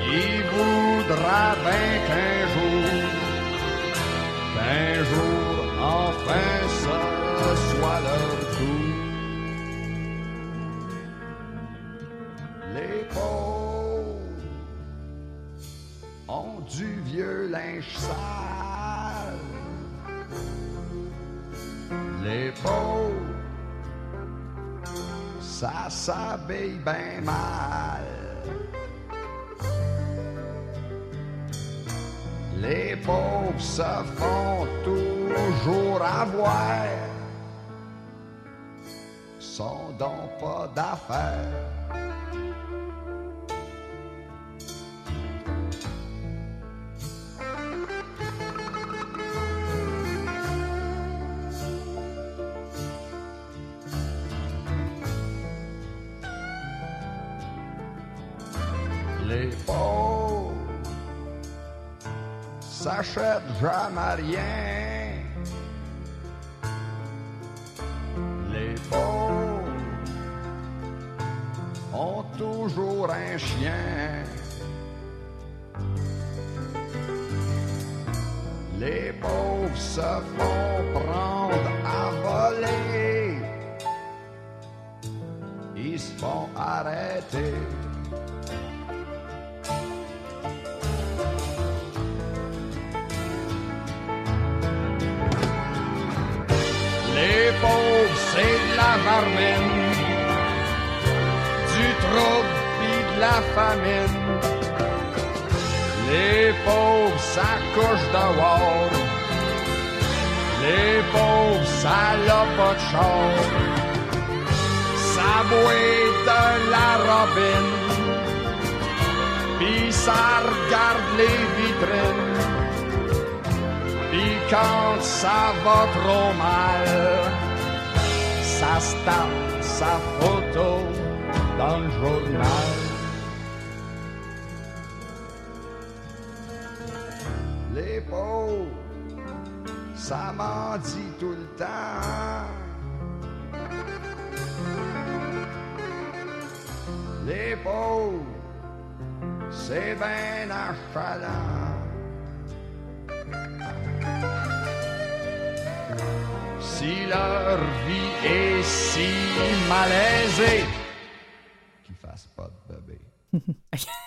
Il voudra bien qu'un jour, qu'un jour, enfin, ce soit leur tour. Les pauvres ont du vieux linge sale. Les pauvres, ça s'habille bien mal. Les pauvres se font toujours avoir. Sont donc pas d'affaires. Les jamais rien. Les pauvres se font prendre à voler. Ils se font arrêter. Les pauvres, c'est de la marmine, du trouble pis de la famine. Les pauvres, ça couche dehors. Les pauvres, ça l'a pas de. Ça boit de la robine, pis ça regarde les vitrines. Pis quand ça va trop mal, ça se sa photo dans le journal. Ça m'en dit tout le temps. Les pauvres, c'est ben achalant. Si leur vie est si malaisée, qu'ils fassent pas de bébé. [LAUGHS]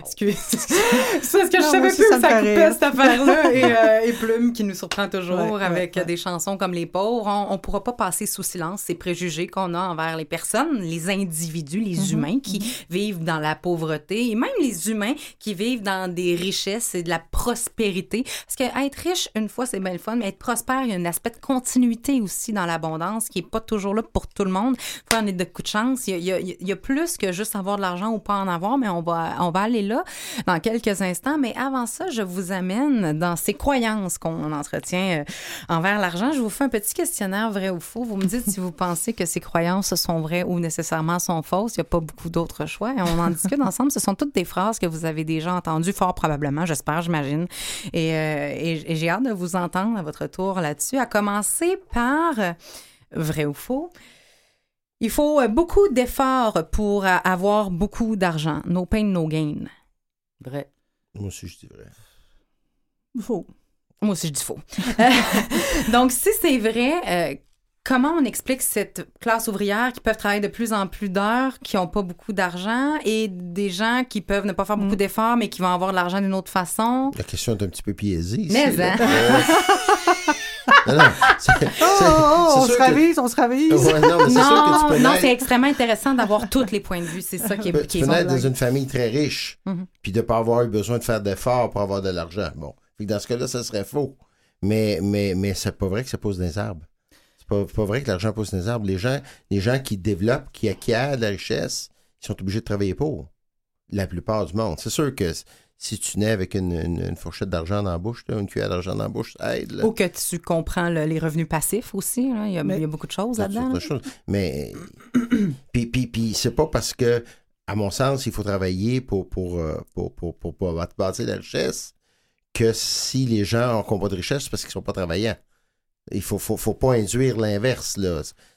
Excuse. C'est [LAUGHS] parce que je Non, savais moi aussi, plus où ça coupait cette [LAUGHS] affaire-là. Et, euh, et Plume qui nous surprend toujours Ouais, avec ouais. des chansons comme Les Pauvres. On ne pourra pas passer sous silence ces préjugés qu'on a envers les personnes, les individus, les Mm-hmm, humains qui vivent dans la pauvreté et même les humains qui vivent dans des richesses et de la prospérité. Parce que être riche, une fois, c'est bien le fun, mais être prospère, il y a un aspect de continuité aussi dans l'abondance qui n'est pas toujours là pour tout le monde. Faut en être de coup de chance. Il y a, il y a- il y a plus que juste avoir de l'argent ou pas en avoir, mais on va, on va aller là dans quelques instants. Mais avant ça, je vous amène dans ces croyances qu'on entretient euh, envers l'argent. Je vous fais un petit questionnaire vrai ou faux. Vous me dites si vous pensez que ces croyances sont vraies ou nécessairement sont fausses. Il n'y a pas beaucoup d'autres choix. Et on en discute [LAUGHS] ensemble. Ce sont toutes des phrases que vous avez déjà entendues fort probablement, j'espère, j'imagine. Et, euh, et- et j'ai hâte de vous entendre à votre tour là-dessus. À commencer par euh, vrai ou faux? Il faut euh, beaucoup d'efforts pour euh, avoir beaucoup d'argent. No pain, no gain. Vrai. Moi aussi, je dis vrai. Faux. Moi aussi, je dis faux. Euh, [LAUGHS] Donc, si c'est vrai, euh, comment on explique cette classe ouvrière qui peuvent travailler de plus en plus d'heures, qui n'ont pas beaucoup d'argent, et des gens qui peuvent ne pas faire beaucoup d'efforts, mais qui vont avoir de l'argent d'une autre façon? La question est un petit peu biaisée. ici, Mais, hein? [LAUGHS] Euh, non, non, c'est- Oh, oh, c'est on se ravise, on se ravise. Ouais, non, mais c'est Non, c'est extrêmement intéressant d'avoir tous les points de vue. C'est ça qui est, qui tu peux naître dans une famille très riche, Mhm. puis de ne pas avoir eu besoin de faire d'efforts pour avoir de l'argent. Bon, dans ce cas-là, ça serait faux. Mais, mais, mais c'est pas vrai que ça pousse des arbres. C'est pas, pas vrai que l'argent pousse des arbres. Les gens, les gens qui développent, qui acquièrent de la richesse, ils sont obligés de travailler pour. La plupart du monde. C'est sûr que si tu nais avec une, fourchette d'argent dans la bouche, une cuillère d'argent dans la bouche, ça aide. Ou que tu comprends les revenus passifs aussi. Il, y a, beaucoup de choses là-dedans. Mais, [CLEARS THROAT] puis, puis, puis c'est pas parce que, à mon sens, il faut travailler pour, pour, euh, pour, pour, pour, pour bâtir la richesse que si les gens n'ont pas de richesse, c'est parce qu'ils ne sont pas travaillants. Il faut, faut, faut pas induire l'inverse.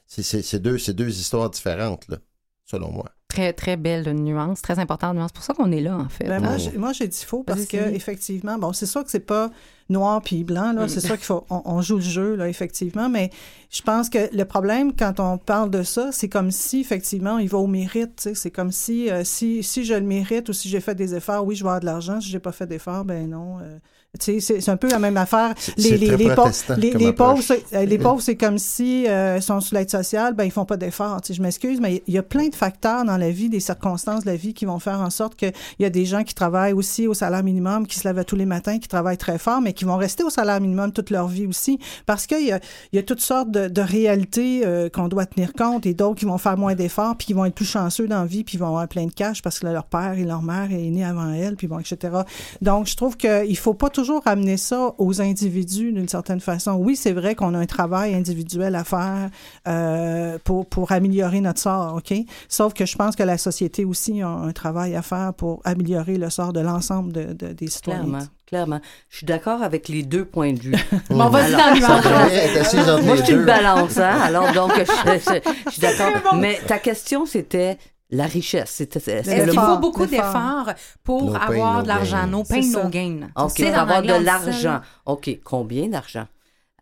C'est deux, deux histoires différentes, là, selon moi. Très, très belle nuance, très importante nuance. C'est pour ça qu'on est là, en fait. Ben, moi, j'ai dit faux parce que effectivement, bon, c'est sûr que c'est pas noir puis blanc, là. C'est sûr qu'il faut, on, joue le jeu, là, effectivement. Mais je pense que le problème, quand on parle de ça, c'est comme si, effectivement, il va au mérite, C'est comme si, euh, si, si je le mérite ou si j'ai fait des efforts, oui, je vais avoir de l'argent. Si j'ai pas fait d'efforts, ben non. Euh, c'est un peu la même affaire. Les, les, les, pauvres, les, pauvres, les pauvres, c'est comme si euh, sont sous l'aide sociale, ben ils font pas d'efforts. Je m'excuse, mais il y a plein de facteurs dans la vie, des circonstances de la vie qui vont faire en sorte qu'il y a des gens qui travaillent aussi au salaire minimum, qui se lèvent tous les matins, qui travaillent très fort, mais qui vont rester au salaire minimum toute leur vie aussi, parce qu'il y a, il y a toutes sortes de, de réalités euh, qu'on doit tenir compte, et d'autres qui vont faire moins d'efforts, puis qui vont être plus chanceux dans la vie, puis ils vont avoir plein de cash parce que leur père et leur mère est né avant elle, puis bon, etc. Donc, je trouve qu'il faut pas toujours ramener ça aux individus d'une certaine façon. Oui, c'est vrai qu'on a un travail individuel à faire euh, pour, pour améliorer notre sort, OK? Sauf que je pense que la société aussi a un travail à faire pour améliorer le sort de l'ensemble de, des citoyens. Clairement. Clairement. Je suis d'accord avec les deux points de vue. [LAUGHS] bon, vas-y dans Moi, je suis une balance, hein? Alors, donc, je, je suis [LAUGHS] d'accord. Mais ta question, c'était la richesse. Est-ce qu'il faut beaucoup d'efforts pour avoir de l'argent? No pain, no gain. OK, pour avoir de l'argent. OK, combien d'argent?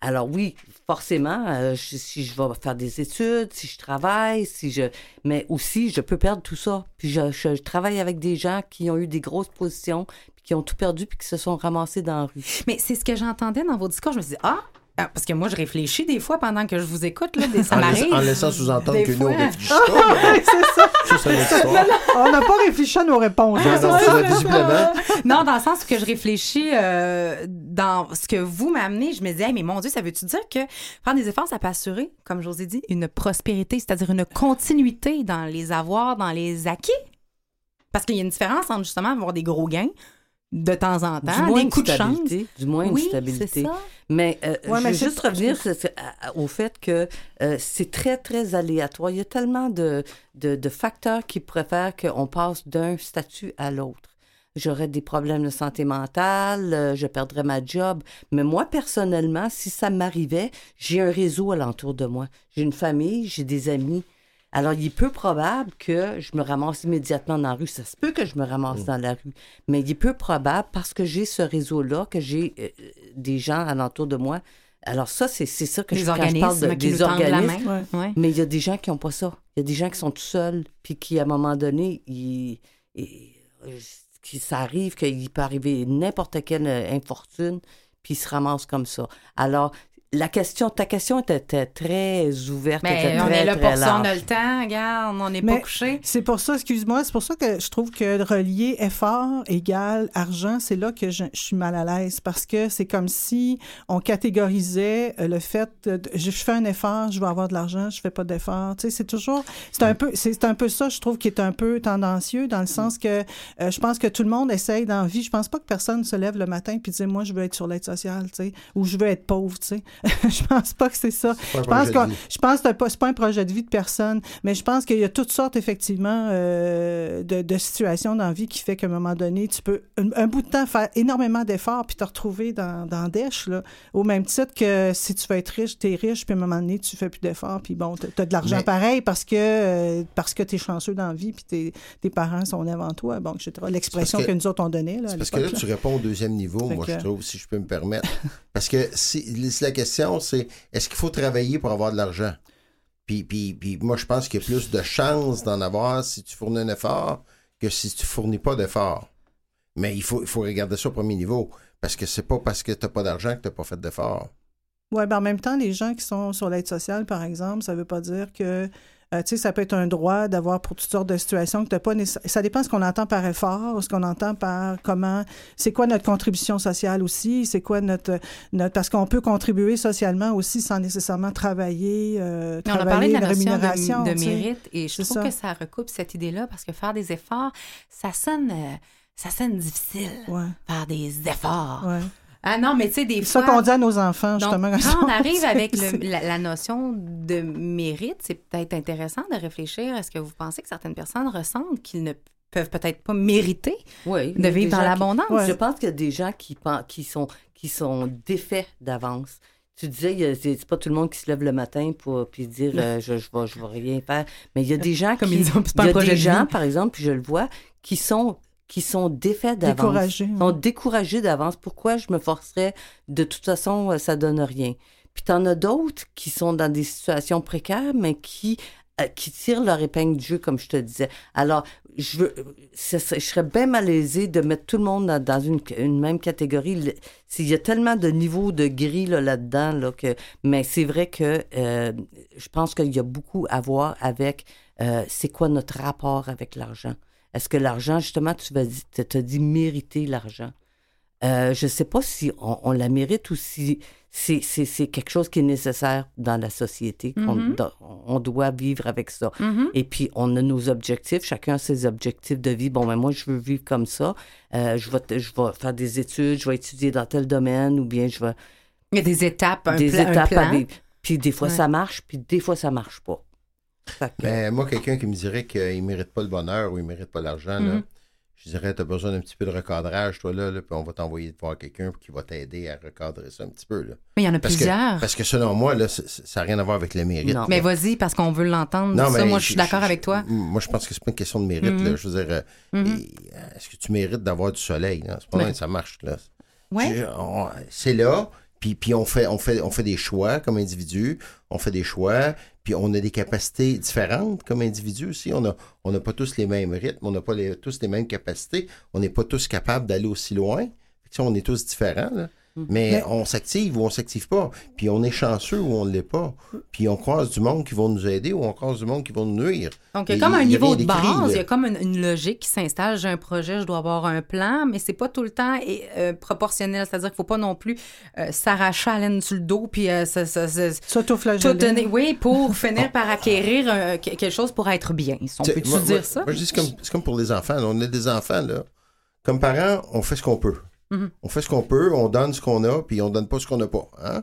Alors oui, forcément, euh, si je vais faire des études, si je travaille, si je, mais aussi je peux perdre tout ça. Puis je, je, travaille avec des gens qui ont eu des grosses positions, puis qui ont tout perdu, puis qui se sont ramassés dans la rue. Mais c'est ce que j'entendais dans vos discours. Je me suis dit ah, ah, parce que moi, je réfléchis des fois pendant que je vous écoute, là, des, ça [LAUGHS] en, en laissant sous-entendre que nous, on réfléchit pas. [LAUGHS] c'est ça. [LAUGHS] on n'a pas réfléchi à nos réponses. non, dans le sens que je réfléchis euh, dans ce que vous m'amenez, je me dis, mais mon Dieu, ça veut-tu dire que faire des efforts, ça peut assurer, comme je vous ai dit, une prospérité, c'est-à-dire une continuité dans les avoirs, dans les acquis? Parce qu'il y a une différence entre justement avoir des gros gains de temps en temps, des coups de chance. Du moins une stabilité. Mais euh, je veux juste revenir au fait que euh, c'est très, très aléatoire. Il y a tellement de, de, facteurs qui préfèrent qu'on passe d'un statut à l'autre. J'aurais des problèmes de santé mentale, euh, je perdrais ma job. Mais moi, personnellement, si ça m'arrivait, j'ai un réseau alentour de moi. J'ai une famille, j'ai des amis. Alors, il est peu probable que je me ramasse immédiatement dans la rue. Ça se peut que je me ramasse mm. dans la rue, mais il est peu probable parce que j'ai ce réseau-là, que j'ai euh, des gens alentour de moi. Alors ça, c'est ça que je, je parle de, des organismes. Mais il y a des gens qui n'ont pas ça. Il y a des gens qui sont tout seuls, puis qui, à un moment donné, ils, ça arrive qu'il peut arriver n'importe quelle euh, infortune, puis ils se ramassent comme ça. Alors, la question, ta question était, très ouverte. Mais on est là pour ça, on a le temps, regarde, on n'est pas couché. C'est pour ça, excuse-moi, c'est pour ça que je trouve que relier effort égale argent, c'est là que je, suis mal à l'aise parce que c'est comme si on catégorisait euh, le fait, de, je fais un effort, je vais avoir de l'argent, je fais pas d'effort. Tu sais, c'est toujours, c'est un peu, c'est un peu ça, je trouve, qui est un peu tendancieux dans le sens que euh, je pense que tout le monde essaye dans la vie. Je pense pas que personne se lève le matin puis dit moi je veux être sur l'aide sociale, tu sais, ou je veux être pauvre, tu sais. [LAUGHS] je pense pas que c'est ça. Je pense, que, je pense que c'est pas un projet de vie de personne, mais je pense qu'il y a toutes sortes, effectivement, euh, de, de, situations dans la vie qui fait qu'à un moment donné, tu peux, un, bout de temps, faire énormément d'efforts puis te retrouver dans, dans Dèche, là, au même titre que si tu veux être riche, tu es riche, puis à un moment donné, tu fais plus d'efforts, puis bon, tu as, de l'argent pareil parce que, euh, parce que tu es chanceux dans la vie, puis tes, tes parents sont avant toi, bon, etc. L'expression que, nous autres on donnait. Là, parce que là, tu réponds au deuxième niveau, moi, je trouve, si je peux me permettre. parce que si, si la question c'est est-ce qu'il faut travailler pour avoir de l'argent? Puis, moi, je pense qu'il y a plus de chances d'en avoir si tu fournis un effort que si tu fournis pas d'effort. Mais il faut, il faut regarder ça au premier niveau. Parce que c'est pas parce que tu n'as pas d'argent que tu n'as pas fait d'effort. Oui, ben en même temps, les gens qui sont sur l'aide sociale, par exemple, ça ne veut pas dire que euh, tu sais, ça peut être un droit d'avoir pour toutes sortes de situations que t'as pas Ça dépend ce qu'on entend par effort, ce qu'on entend par comment. C'est quoi notre contribution sociale aussi? C'est quoi notre. notre parce qu'on peut contribuer socialement aussi sans nécessairement travailler. Euh, on a parlé de la rémunération de, mérite et je trouve que ça recoupe cette idée-là parce que faire des efforts, ça sonne. Euh, ça sonne difficile. Ouais. Faire des efforts. Ouais. Ah non, mais tu sais, des C'est ça fois... qu'on dit à nos enfants, justement. Donc, quand on arrive avec le- [LAUGHS] la, la notion de mérite, c'est peut-être intéressant de réfléchir. Est-ce que vous pensez que certaines personnes ressentent qu'ils ne peuvent peut-être pas mériter Oui. de vivre dans l'abondance? Je pense qu'il y a des gens qui, qui, sont, qui sont défaits d'avance. Tu disais, c'est pas tout le monde qui se lève le matin pour puis dire euh, je, je, vais, je vais rien faire. Mais il y a des [LAUGHS] gens Comme qui. ils disent, c'est pas il y a des de gens, vie. par exemple, puis je le vois, qui sont qui sont défaits d'avance. Découragés, sont découragés d'avance. Pourquoi je me forcerais? De toute façon, euh, ça donne rien. Puis t'en as d'autres qui sont dans des situations précaires, mais qui euh, qui tirent leur épingle du jeu, comme je te disais. Alors, je, veux, je serais bien malaisée de mettre tout le monde dans, une, une même catégorie. Il y a tellement de niveaux de gris là, là-dedans, là, que, mais c'est vrai que euh, je pense qu'il y a beaucoup à voir avec euh, c'est quoi notre rapport avec l'argent. Est-ce que l'argent, justement, tu vas te, dit mériter l'argent? Euh, je ne sais pas si on, on la mérite ou si c'est, c'est, c'est quelque chose qui est nécessaire dans la société, qu'on do- on doit vivre avec ça. Mhm. Et puis, on a nos objectifs, chacun a ses objectifs de vie. Bon, ben moi, je veux vivre comme ça. Euh, je, vais, je vais faire des études, je vais étudier dans tel domaine ou bien je vais... Il y a des étapes, un, des un étapes à plan. vivre. Puis des fois, Ouais. ça marche, puis des fois, ça marche pas. Que- Mais moi, quelqu'un qui me dirait qu'il ne mérite pas le bonheur ou il ne mérite pas l'argent, Mhm. je dirais, tu as besoin d'un petit peu de recadrage, toi, là, là, puis on va t'envoyer voir quelqu'un qui va t'aider à recadrer ça un petit peu. Là. Mais il y en a Parce que, plusieurs. parce que selon moi, là, ça n'a rien à voir avec le mérite. Non. Mais vas-y, parce qu'on veut l'entendre. Ça, moi, je suis d'accord avec toi. Moi, je pense que c'est pas une question de mérite. Mhm. là. Je veux dire, euh, Mhm. est-ce que tu mérites d'avoir du soleil? C'est pas Mais- que ça marche. Là. Ouais. C'est là, puis, puis on, fait, on, fait, on fait des choix comme individu, on fait des choix, puis on a des capacités différentes comme individu aussi. On n'a on a pas tous les mêmes rythmes, on n'a pas tous les mêmes capacités, on n'est pas tous capables d'aller aussi loin. Ça, on est tous différents, là. Mais, Mais- on s'active ou on s'active pas. Puis on est chanceux ou on ne l'est pas. Puis on croise du monde qui vont nous aider ou on croise du monde qui vont nous nuire. Donc, il y a comme un niveau de base, il y a comme une, une logique qui s'installe. J'ai un projet, je dois avoir un plan, mais c'est pas tout le temps et, euh, proportionnel. C'est-à-dire qu'il faut pas non plus euh, s'arracher la laine sur le dos puis euh, ça- ça- ça- tout S'autoflageller. donner. Oui, pour [LAUGHS] finir par acquérir euh, que- quelque chose pour être bien. On peut-tu moi- dire moi- ça? Moi, je dis c'est comme, c'est comme pour les enfants. là. On a des enfants, là. Comme parents, on fait ce qu'on peut. Mhm. On fait ce qu'on peut, on donne ce qu'on a, puis on donne pas ce qu'on n'a pas. Hein?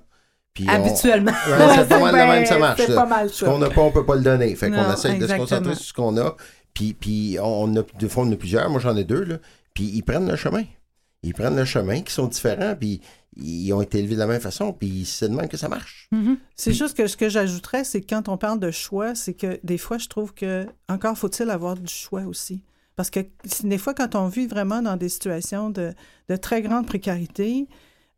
Puis on- Habituellement. Ouais, c'est pas mal de même, ça [LAUGHS] marche. pas mal Ce qu'on n'a pas, on peut pas le donner. Fait qu'on essaie de se concentrer sur ce qu'on a. Puis, puis on a, des fois, on a plusieurs. Moi, j'en ai deux, là. Puis ils prennent le chemin. Ils prennent le chemin, qui sont différents, puis ils ont été élevés de la même façon, puis c'est de même que ça marche. Mhm. C'est juste que ce que j'ajouterais, c'est que quand on parle de choix, c'est que des fois, je trouve que encore faut-il avoir du choix aussi. Parce que des fois, quand on vit vraiment dans des situations de, très grande précarité,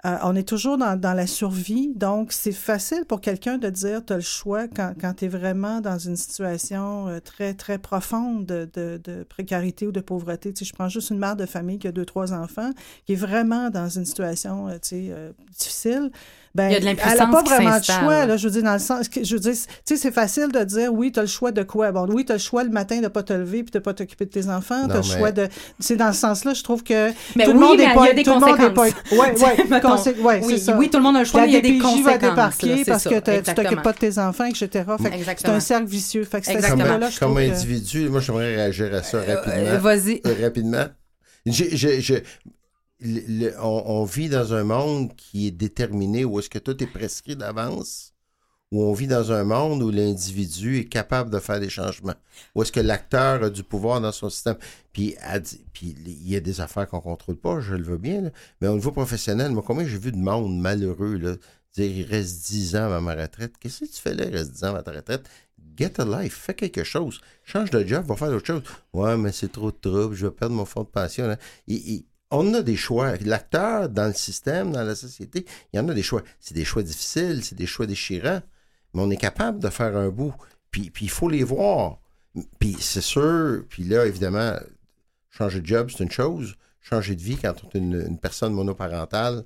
euh, on est toujours dans, la survie. Donc, c'est facile pour quelqu'un de dire tu as le choix quand, quand tu es vraiment dans une situation euh, très, très profonde de, précarité ou de pauvreté. Tu sais, je prends juste une mère de famille qui a deux, trois enfants, qui est vraiment dans une situation euh, difficile. Ben, Il y a de elle n'a pas vraiment de choix. Là, je veux dire, dans le sens je veux dire, tu sais, c'est facile de dire, oui, tu as le choix de quoi? Bon, oui, tu as le choix le matin de ne pas te lever puis de ne pas t'occuper de tes enfants. Tu as Non, le mais- choix de. C'est dans ce sens-là, je trouve que. Mais tout le oui, monde mais est il pas. y a des tout le monde est pas. conséquences. [LAUGHS] Ouais, ouais, [LAUGHS] Mettons, consé- ouais, oui, ça. oui, tout le monde a le choix, mais il y a des DPJ va conséquences, débarquer là, c'est parce ça, que tu exactement. t'occupes pas de tes enfants, etc. C'est un cercle vicieux. Fait que Exactement. Comme, je individu, moi, j'aimerais réagir à ça rapidement. Euh, Vas-y. Euh, rapidement. J'ai- j'ai- j'ai- on, vit dans un monde qui est déterminé où est-ce que tout est prescrit d'avance, où on vit dans un monde où l'individu est capable de faire des changements, où est-ce que l'acteur a du pouvoir dans son système. Puis, il y a des affaires qu'on contrôle pas, je le veux bien, là. mais au niveau professionnel, moi, combien j'ai vu de monde malheureux, là, dire il reste 10 ans avant ma retraite. Qu'est-ce que tu fais là, il reste 10 ans avant ta retraite? Get a life, fais quelque chose. Change de job, va faire autre chose. Ouais, mais c'est trop de trouble, je vais perdre mon fonds de pension. il- on a des choix. L'acteur, dans le système, dans la société, il y en a des choix. C'est des choix difficiles, c'est des choix déchirants, mais on est capable de faire un bout. Puis il faut les voir. Puis c'est sûr, puis là, évidemment, changer de job, c'est une chose. Changer de vie quand on est une personne monoparentale,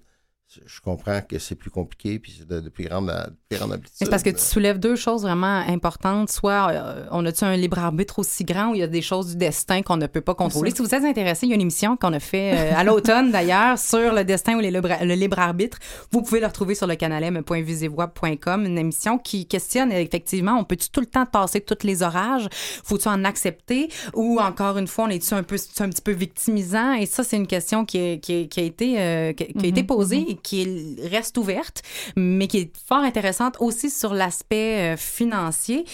je comprends que c'est plus compliqué, puis c'est de, de, plus grande, de plus grande habitude. C'est parce que tu soulèves deux choses vraiment importantes. Soit euh, on a-tu un libre arbitre aussi grand où il y a des choses du destin qu'on ne peut pas contrôler? Si vous êtes intéressé, il y a une émission qu'on a fait euh, à l'automne [LAUGHS] d'ailleurs sur le destin ou les le libre arbitre. Vous pouvez le retrouver sur le canal m.visevoix.com, une émission qui questionne effectivement, on peut-tu tout le temps passer tous les orages? Faut-tu en accepter? Ou encore une fois, on est-tu un, peu, un petit peu victimisant? Et ça, c'est une question qui, qui, qui a été, euh, qui, a été mm-hmm. posée mm-hmm. et qui reste ouverte, mais qui est fort intéressante aussi sur l'aspect euh, financier.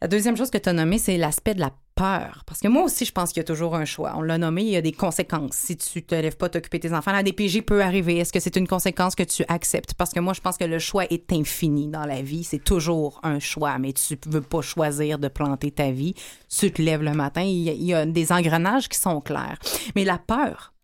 La deuxième chose que tu as nommée, c'est l'aspect de la peur. Parce que moi aussi, je pense qu'il y a toujours un choix. On l'a nommé, il y a des conséquences. Si tu te lèves pas t'occuper tes enfants, la DPG peut arriver. Est-ce que c'est une conséquence que tu acceptes? Parce que moi, je pense que le choix est infini dans la vie. C'est toujours un choix, mais tu veux pas choisir de planter ta vie. Tu te lèves le matin, il y a des engrenages qui sont clairs. Mais la peur?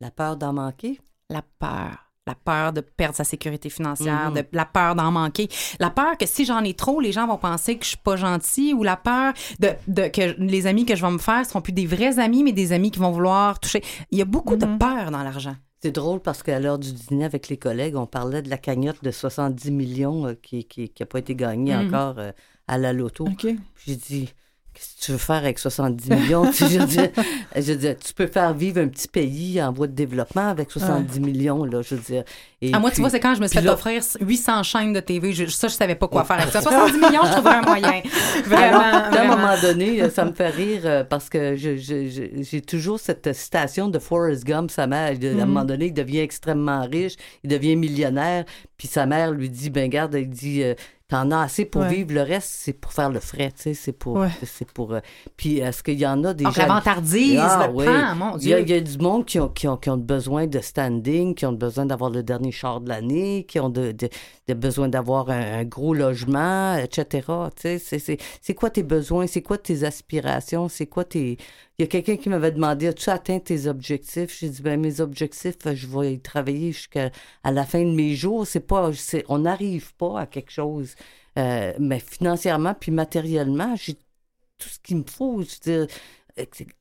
La peur d'en manquer? La peur la peur de perdre sa sécurité financière, de, la peur d'en manquer, la peur que si j'en ai trop, les gens vont penser que je suis pas gentil ou la peur de, de, que les amis que je vais me faire seront plus des vrais amis, mais des amis qui vont vouloir toucher. Il y a beaucoup de mm-hmm. peur dans l'argent. C'est drôle parce qu'à l'heure du dîner avec les collègues, on parlait de la cagnotte de 70 millions euh, qui n'a qui, qui pas été gagnée mm-hmm. encore euh, à la loto. J'ai dit, Qu'est-ce que tu veux faire avec 70 millions? je, veux dire, tu peux faire vivre un petit pays en voie de développement avec 70 millions, là, je veux dire. Et moi, tu vois, c'est quand je me suis fait offrir 800 chaînes de TV. ça, je savais pas quoi faire avec ça. 70 millions, je trouverais un moyen. [LAUGHS] Vraiment. À un moment donné, ça me fait rire euh, parce que j'ai toujours cette citation de Forrest Gump, sa mère. À un mm-hmm. moment donné, il devient extrêmement riche, il devient millionnaire, puis sa mère lui dit, ben garde, il dit... Euh, T'en as assez pour vivre, le reste, c'est pour faire le frais, tu sais, c'est pour... c'est pour euh, puis est-ce qu'il y en a des gens... l'avantardise, ah, oui. mon Dieu! Il y, a, du monde qui ont, qui, ont, qui ont besoin de standing, qui ont besoin d'avoir le dernier char de l'année, qui ont de, de, besoin d'avoir un, gros logement, etc., c'est quoi tes besoins, c'est quoi tes aspirations, c'est quoi tes... Il y a quelqu'un qui m'avait demandé As-tu atteint tes objectifs? J'ai dit ben mes objectifs, je vais y travailler jusqu'à la fin de mes jours. C'est pas, on n'arrive pas à quelque chose, euh, mais financièrement puis matériellement, j'ai tout ce qu'il me faut. Euh,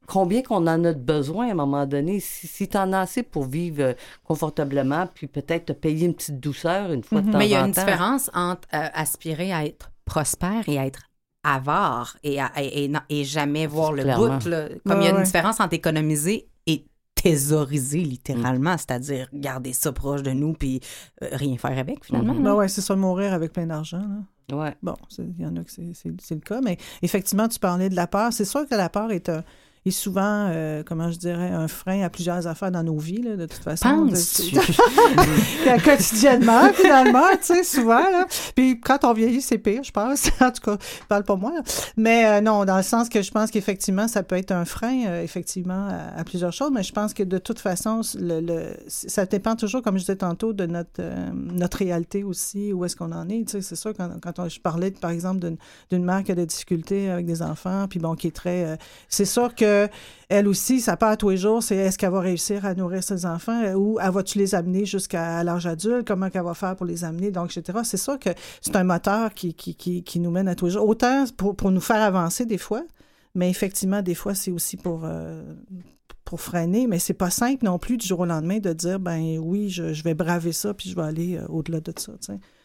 combien qu'on en a de besoin à un moment donné? Si, si tu en as assez pour vivre euh, confortablement, puis peut-être te payer une petite douceur une fois de mm-hmm. temps Mais il y a une différence entre aspirer à être prospère et à être avare et, et, et, jamais voir le bout. Comme il y a une différence entre économiser et thésauriser littéralement, mm. c'est-à-dire garder ça proche de nous puis euh, rien faire avec finalement. Mm-hmm. Ben ouais, c'est ça, mourir avec plein d'argent. Ouais. Bon, il y en a que c'est le cas, mais effectivement, tu parlais de la peur. C'est sûr que la peur est un est souvent, euh, comment je dirais, un frein à plusieurs affaires dans nos vies, là, de toute façon. [LAUGHS] Quotidiennement, finalement, tu sais, souvent. Là. Puis quand on vieillit, c'est pire, je pense. [LAUGHS] en tout cas, je parle pas moi. Mais euh, non, dans le sens que je pense qu'effectivement, ça peut être un frein, euh, effectivement, à, plusieurs choses. Mais je pense que de toute façon, le, le, ça dépend toujours, comme je disais tantôt, de notre, notre réalité aussi, où est-ce qu'on en est. Tu sais, c'est sûr, quand, quand je parlais, par exemple, d'une mère qui a des difficultés avec des enfants, puis bon, qui est très... c'est sûr que elle aussi, ça part tous les jours, c'est est-ce qu'elle va réussir à nourrir ses enfants euh, ou va-tu les amener jusqu'à l'âge adulte, comment qu'elle va faire pour les amener, donc, etc. C'est sûr que c'est un moteur qui, nous mène à tous les jours. Autant pour, nous faire avancer des fois, mais effectivement, des fois, c'est aussi pour, euh, pour freiner, mais c'est pas simple non plus du jour au lendemain de dire, ben oui, je, je vais braver ça, puis je vais aller euh, au-delà de ça.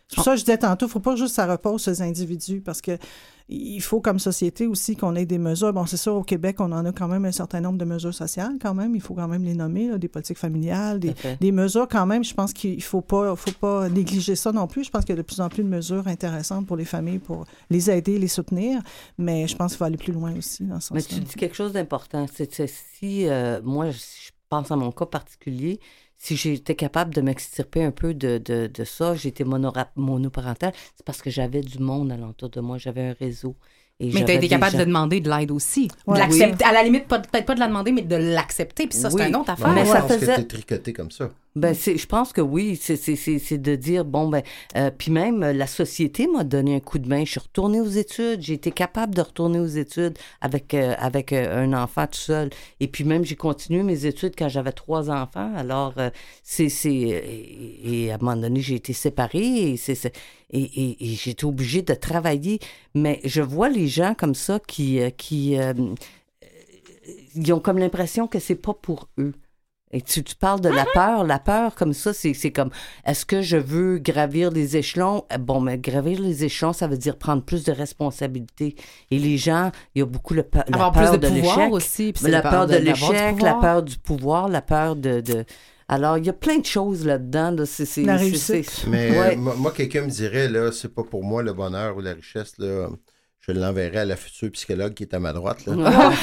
C'est pour ça que je disais tantôt, il ne faut pas juste que ça repose sur les individus, parce que il faut comme société aussi qu'on ait des mesures. Bon, c'est sûr, au Québec, on en a quand même un certain nombre de mesures sociales quand même. Il faut quand même les nommer, des politiques familiales, des, mesures quand même. Je pense qu'il faut pas, faut pas négliger ça non plus. Je pense qu'il y a de plus en plus de mesures intéressantes pour les familles, pour les aider, les soutenir. Mais je pense qu'il faut aller plus loin aussi dans ce sens Mais tu dis quelque chose d'important. C'est si, euh, moi, je pense à mon cas particulier, si j'étais capable de m'extirper un peu de, de, de ça, j'étais monoparental, c'est parce que j'avais du monde alentour de moi, j'avais un réseau. mais tu as été capable de demander de l'aide aussi. l'accepter. À la limite, peut-être pas de la demander, mais de l'accepter. Puis ça, c'est un autre affaire. Mais ça faisait... que tricoté comme ça. Ben, c'est, je pense que oui, c'est, c'est, c'est, de dire, bon, ben, euh, puis même euh, la société m'a donné un coup de main. Je suis retournée aux études, j'ai été capable de retourner aux études avec, euh, avec un enfant tout seul. Et puis même, j'ai continué mes études quand j'avais trois enfants. Alors, c'est, c'est, et, à un moment donné, j'ai été séparée et, c'est, et, et, et j'ai été obligée de travailler. Mais je vois les gens comme ça qui, qui, ils ont comme l'impression que c'est pas pour eux Et tu, tu parles de la peur. La peur, comme ça, c'est comme est-ce que je veux gravir les échelons? Euh, Bon, mais gravir les échelons, ça veut dire prendre plus de responsabilités. Et les gens, il y a beaucoup le, la Avoir peur plus de de pouvoir l'échec. aussi, puis La la peur de l'échec, la pouvoir. peur du pouvoir, la peur de. de... Alors, il y a plein de choses là-dedans. là. La réussite. Mais Ouais. moi, moi, quelqu'un me dirait, là, c'est pas pour moi le bonheur ou la richesse, là. Je l'enverrai à la future psychologue qui est à ma droite. Là.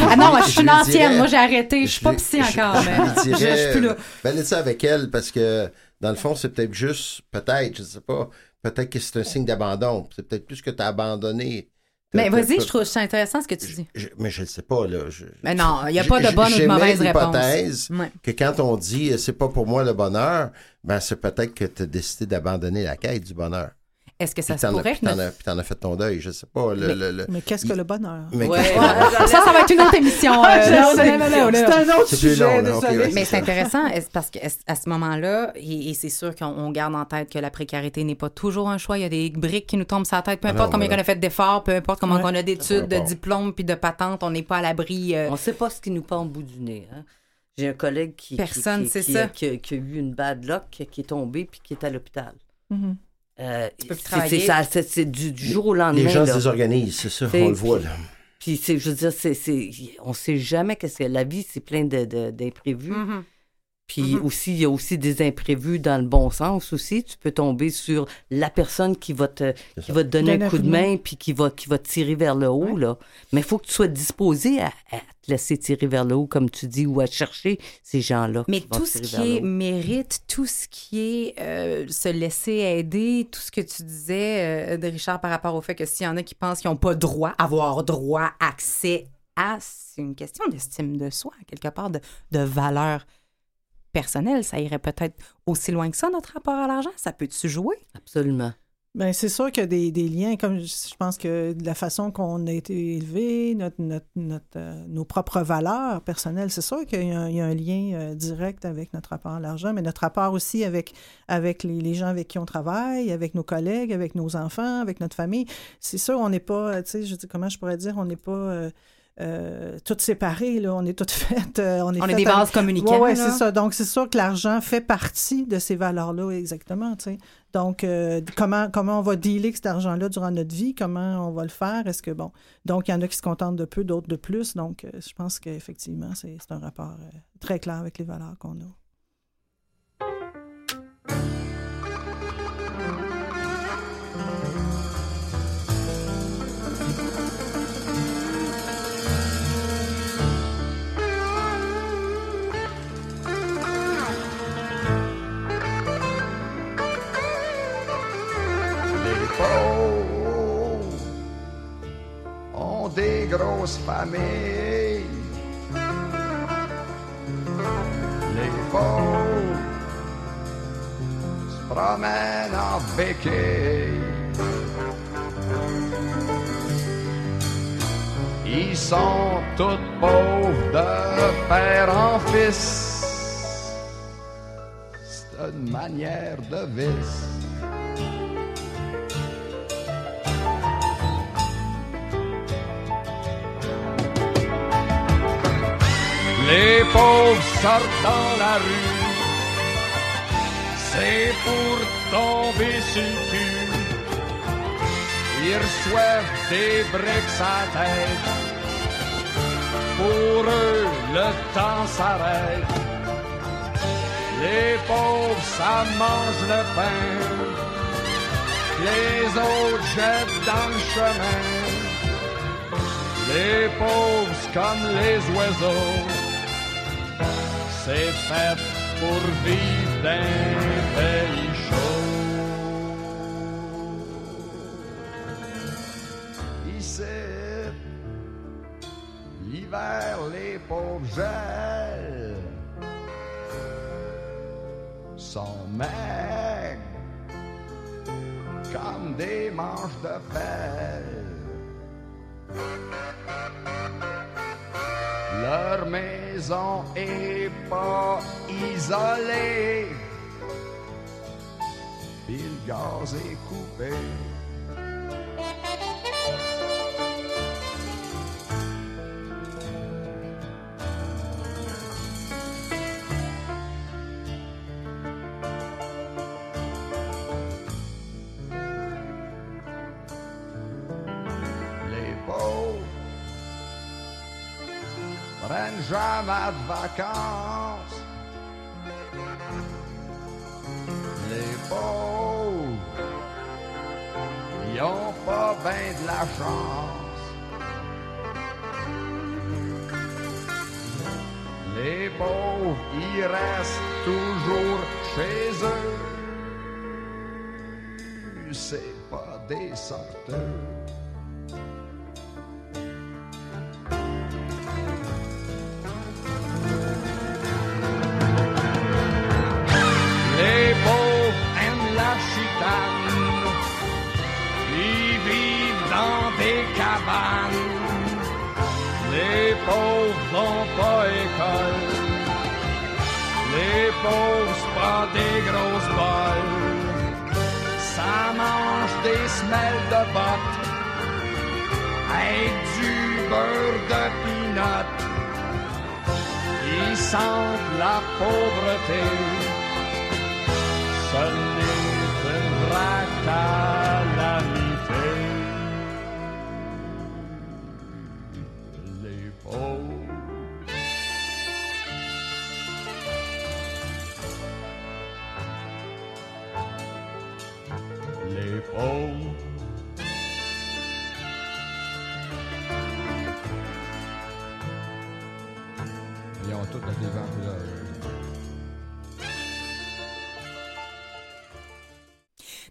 Ah non, moi, je suis une ancienne. Moi, j'ai arrêté. Je suis pas psy encore, je mais suis plus là. Valide ça avec elle parce que, dans le fond, c'est peut-être juste, peut-être, je sais pas, peut-être que c'est un signe d'abandon. C'est peut-être plus que tu as abandonné. Mais vas-y, je trouve ça intéressant ce que tu dis. je- mais je ne sais pas, là. Je- Mais non, il n'y a pas de bonne ou de mauvaise réponse. Ouais. que quand on dit euh, c'est pas pour moi le bonheur, ben c'est peut-être que tu as décidé d'abandonner la quête du bonheur. Est-ce que ça Puis se t'en as- pourrait puis que t'en as, puis t'en as fait ton deuil, je sais pas. Le, Mais- le- le- Mais qu'est-ce que le bonheur? mais Ouais. qu'est-ce que- Ça, ça va être une autre émission. euh, Je non, sais. non, non, non, non. C'est un autre C'est sujet, long, ouais. Mais c'est intéressant parce qu'à ce moment-là, et, et c'est sûr qu'on on garde en tête que la précarité n'est pas toujours un choix. Il y a des briques qui nous tombent sur la tête. Peu Ah importe non, combien voilà. on a fait d'efforts, peu importe comment Ouais. on a d'études, de diplômes puis de patentes, on n'est pas à l'abri. euh, On ne sait pas ce qui nous pend au bout du nez. hein. J'ai un collègue qui, qui- Personne qui, qui- ça. qui a, qui a eu une bad luck, qui est tombé puis qui est à l'hôpital. Mhm. Euh, peux plus c'est- travailler. du, du jour au lendemain. Les gens là. se désorganisent, c'est ça, on le voit. Là. Puis c'est, je veux dire, c'est, c'est, on sait jamais qu'est-ce que la vie, c'est plein de, de- d'imprévus. mhm. Puis Mhm. aussi, il y a aussi des imprévus dans le bon sens aussi. Tu peux tomber sur la personne qui va te, qui va te donner un coup de main puis qui va, qui va te tirer vers le haut, là. Mais il faut que tu sois disposé à, laisser tirer vers le haut, comme tu dis, ou à chercher ces gens-là. Mais tout ce qui est mérite, tout ce qui est euh, se laisser aider, tout ce que tu disais, euh, de Richard, par rapport au fait que s'il y en a qui pensent qu'ils n'ont pas droit, avoir droit, accès à, c'est une question d'estime de soi, quelque part, de, de valeur personnelle. Ça irait peut-être aussi loin que ça, notre rapport à l'argent. Ça peut-tu jouer? Absolument. Ben, c'est sûr qu'il y a des, des liens, comme je, pense que de la façon qu'on a été élevé, notre, notre, notre, euh, nos propres valeurs personnelles, c'est sûr qu'il y a un, il y a un lien euh, direct avec notre rapport à l'argent, mais notre rapport aussi avec, avec les, les gens avec qui on travaille, avec nos collègues, avec nos enfants, avec notre famille. C'est sûr, on n'est pas, euh, tu sais, je dis, comment je pourrais dire, on n'est pas euh, euh, toutes séparées, là, on est toutes [LAUGHS] faites. euh, on est On des à- communicants. oui, ouais, c'est ça. Donc, c'est sûr que l'argent fait partie de ces valeurs-là, exactement. tu sais. Donc, euh, comment, comment on va dealer cet argent-là durant notre vie? Comment on va le faire? Est-ce que, bon, donc, il y en a qui se contentent de peu, d'autres de plus. Donc, euh, je pense qu'effectivement, c'est c'est un rapport euh, très clair avec les valeurs qu'on a. grosses familles. Les pauvres se promènent en béquille. Ils sont tous pauvres de père en fils. C'est une manière de vice. Les pauvres sortent dans la rue, c'est pour tomber sur le. Ils reçoivent des briques à tête, pour eux le temps s'arrête. Les pauvres, ça mange le pain, les autres jettent dans le chemin. Les pauvres, comme les oiseaux, c'est fait pour vivre d'un pays chaud. Ici, l'hiver, les pauvres sont maigres comme des manches de pelle. Leur maison est pas isolée. Puis le gaz est coupé. Vacances. Les pauvres, ils ont pas bien de la chance. Les pauvres, ils restent toujours chez eux. C'est pas des sorteurs. Vont pas école. Les pauvres des grosses bols. Ça mange des semelles de bottes. Avec du beurre de pinot. Ils sentent la pauvreté. Ce n'est une vraie calamité.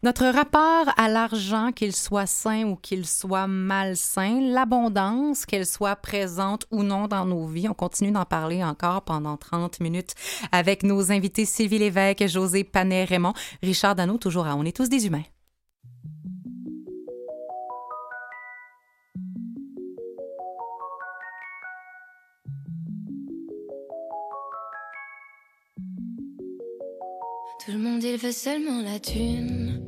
Notre rapport à l'argent, qu'il soit sain ou qu'il soit malsain, l'abondance, qu'elle soit présente ou non dans nos vies, on continue d'en parler encore pendant 30 minutes avec nos invités Sylvie Lévesque, José Panet-Raymond, Richard Dano, toujours à On est tous des humains. Tout le monde il veut seulement la thune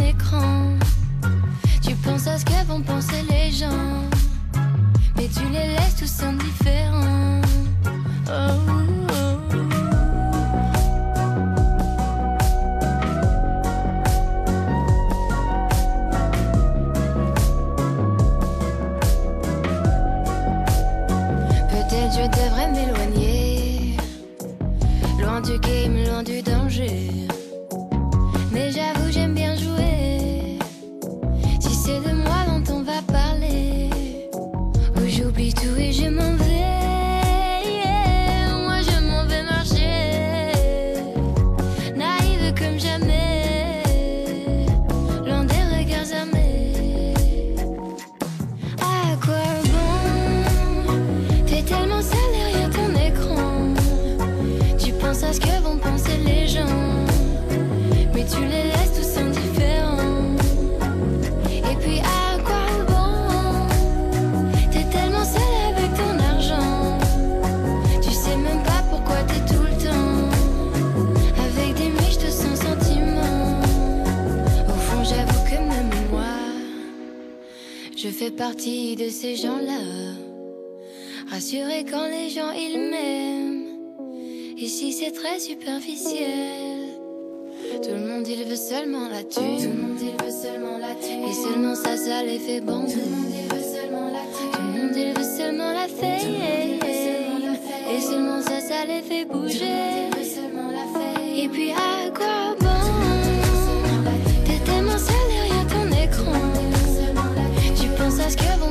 Tu penses à ce que vont penser les gens. Mais tu les laisses tous indifférents. Oh, ces gens-là. Rassurés quand les gens ils m'aiment. Ici c'est très superficiel. Tout le monde il veut seulement la thune. Tout le monde il veut seulement la thune. Et seulement ça, ça les fait bander. Tout le monde il veut seulement la thune. Tout le monde il veut seulement la fame. Et seulement ça, ça les fait bouger. Et puis à quoi bon? T'es tellement seul derrière ton écran. Tu penses à ce que vont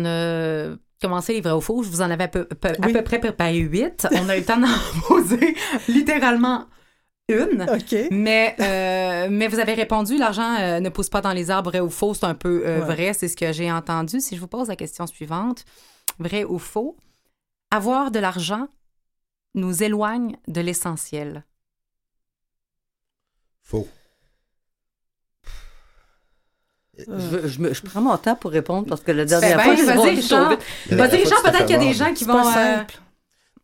On a commencé les vrais ou faux. Je vous en avais à peu, peu- à peu près préparé huit. On a eu le temps d'en [LAUGHS] poser littéralement une. OK. Mais, euh, mais vous avez répondu, l'argent euh, ne pousse pas dans les arbres, vrai ou faux, c'est un peu euh, Ouais. vrai, c'est ce que j'ai entendu. Si je vous pose la question suivante, vrai ou faux, avoir de l'argent nous éloigne de l'essentiel. Faux. Je, je me- je prends mon temps pour répondre parce que la dernière Ben, fois, vas-y, Richard. Vas-y, Richard, peut-être qu'il y a des gens qui vont... euh, simple.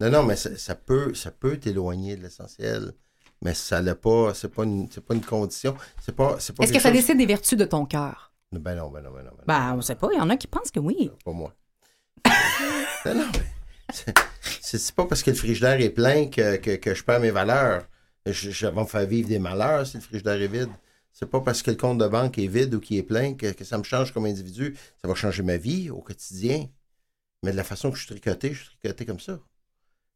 Non, non, mais ça, ça peut, ça peut t'éloigner de l'essentiel. Mais ça l'est pas, c'est pas une, c'est pas une condition. C'est pas, c'est pas Est-ce que ça chose- décide des vertus de ton cœur? Ben non, ben non, ben non. Ben non. Ben, on sait pas, il y en a qui pensent que oui. Pas moi. [LAUGHS] non, non, mais c'est- pas parce que le frigidaire est plein que, que, que je perds mes valeurs. Je, je vais me faire vivre des malheurs si le frigidaire est vide. C'est pas parce que le compte de banque est vide ou qu'il est plein que, que ça me change comme individu. Ça va changer ma vie au quotidien. Mais de la façon que je suis tricoté, je suis tricoté comme ça.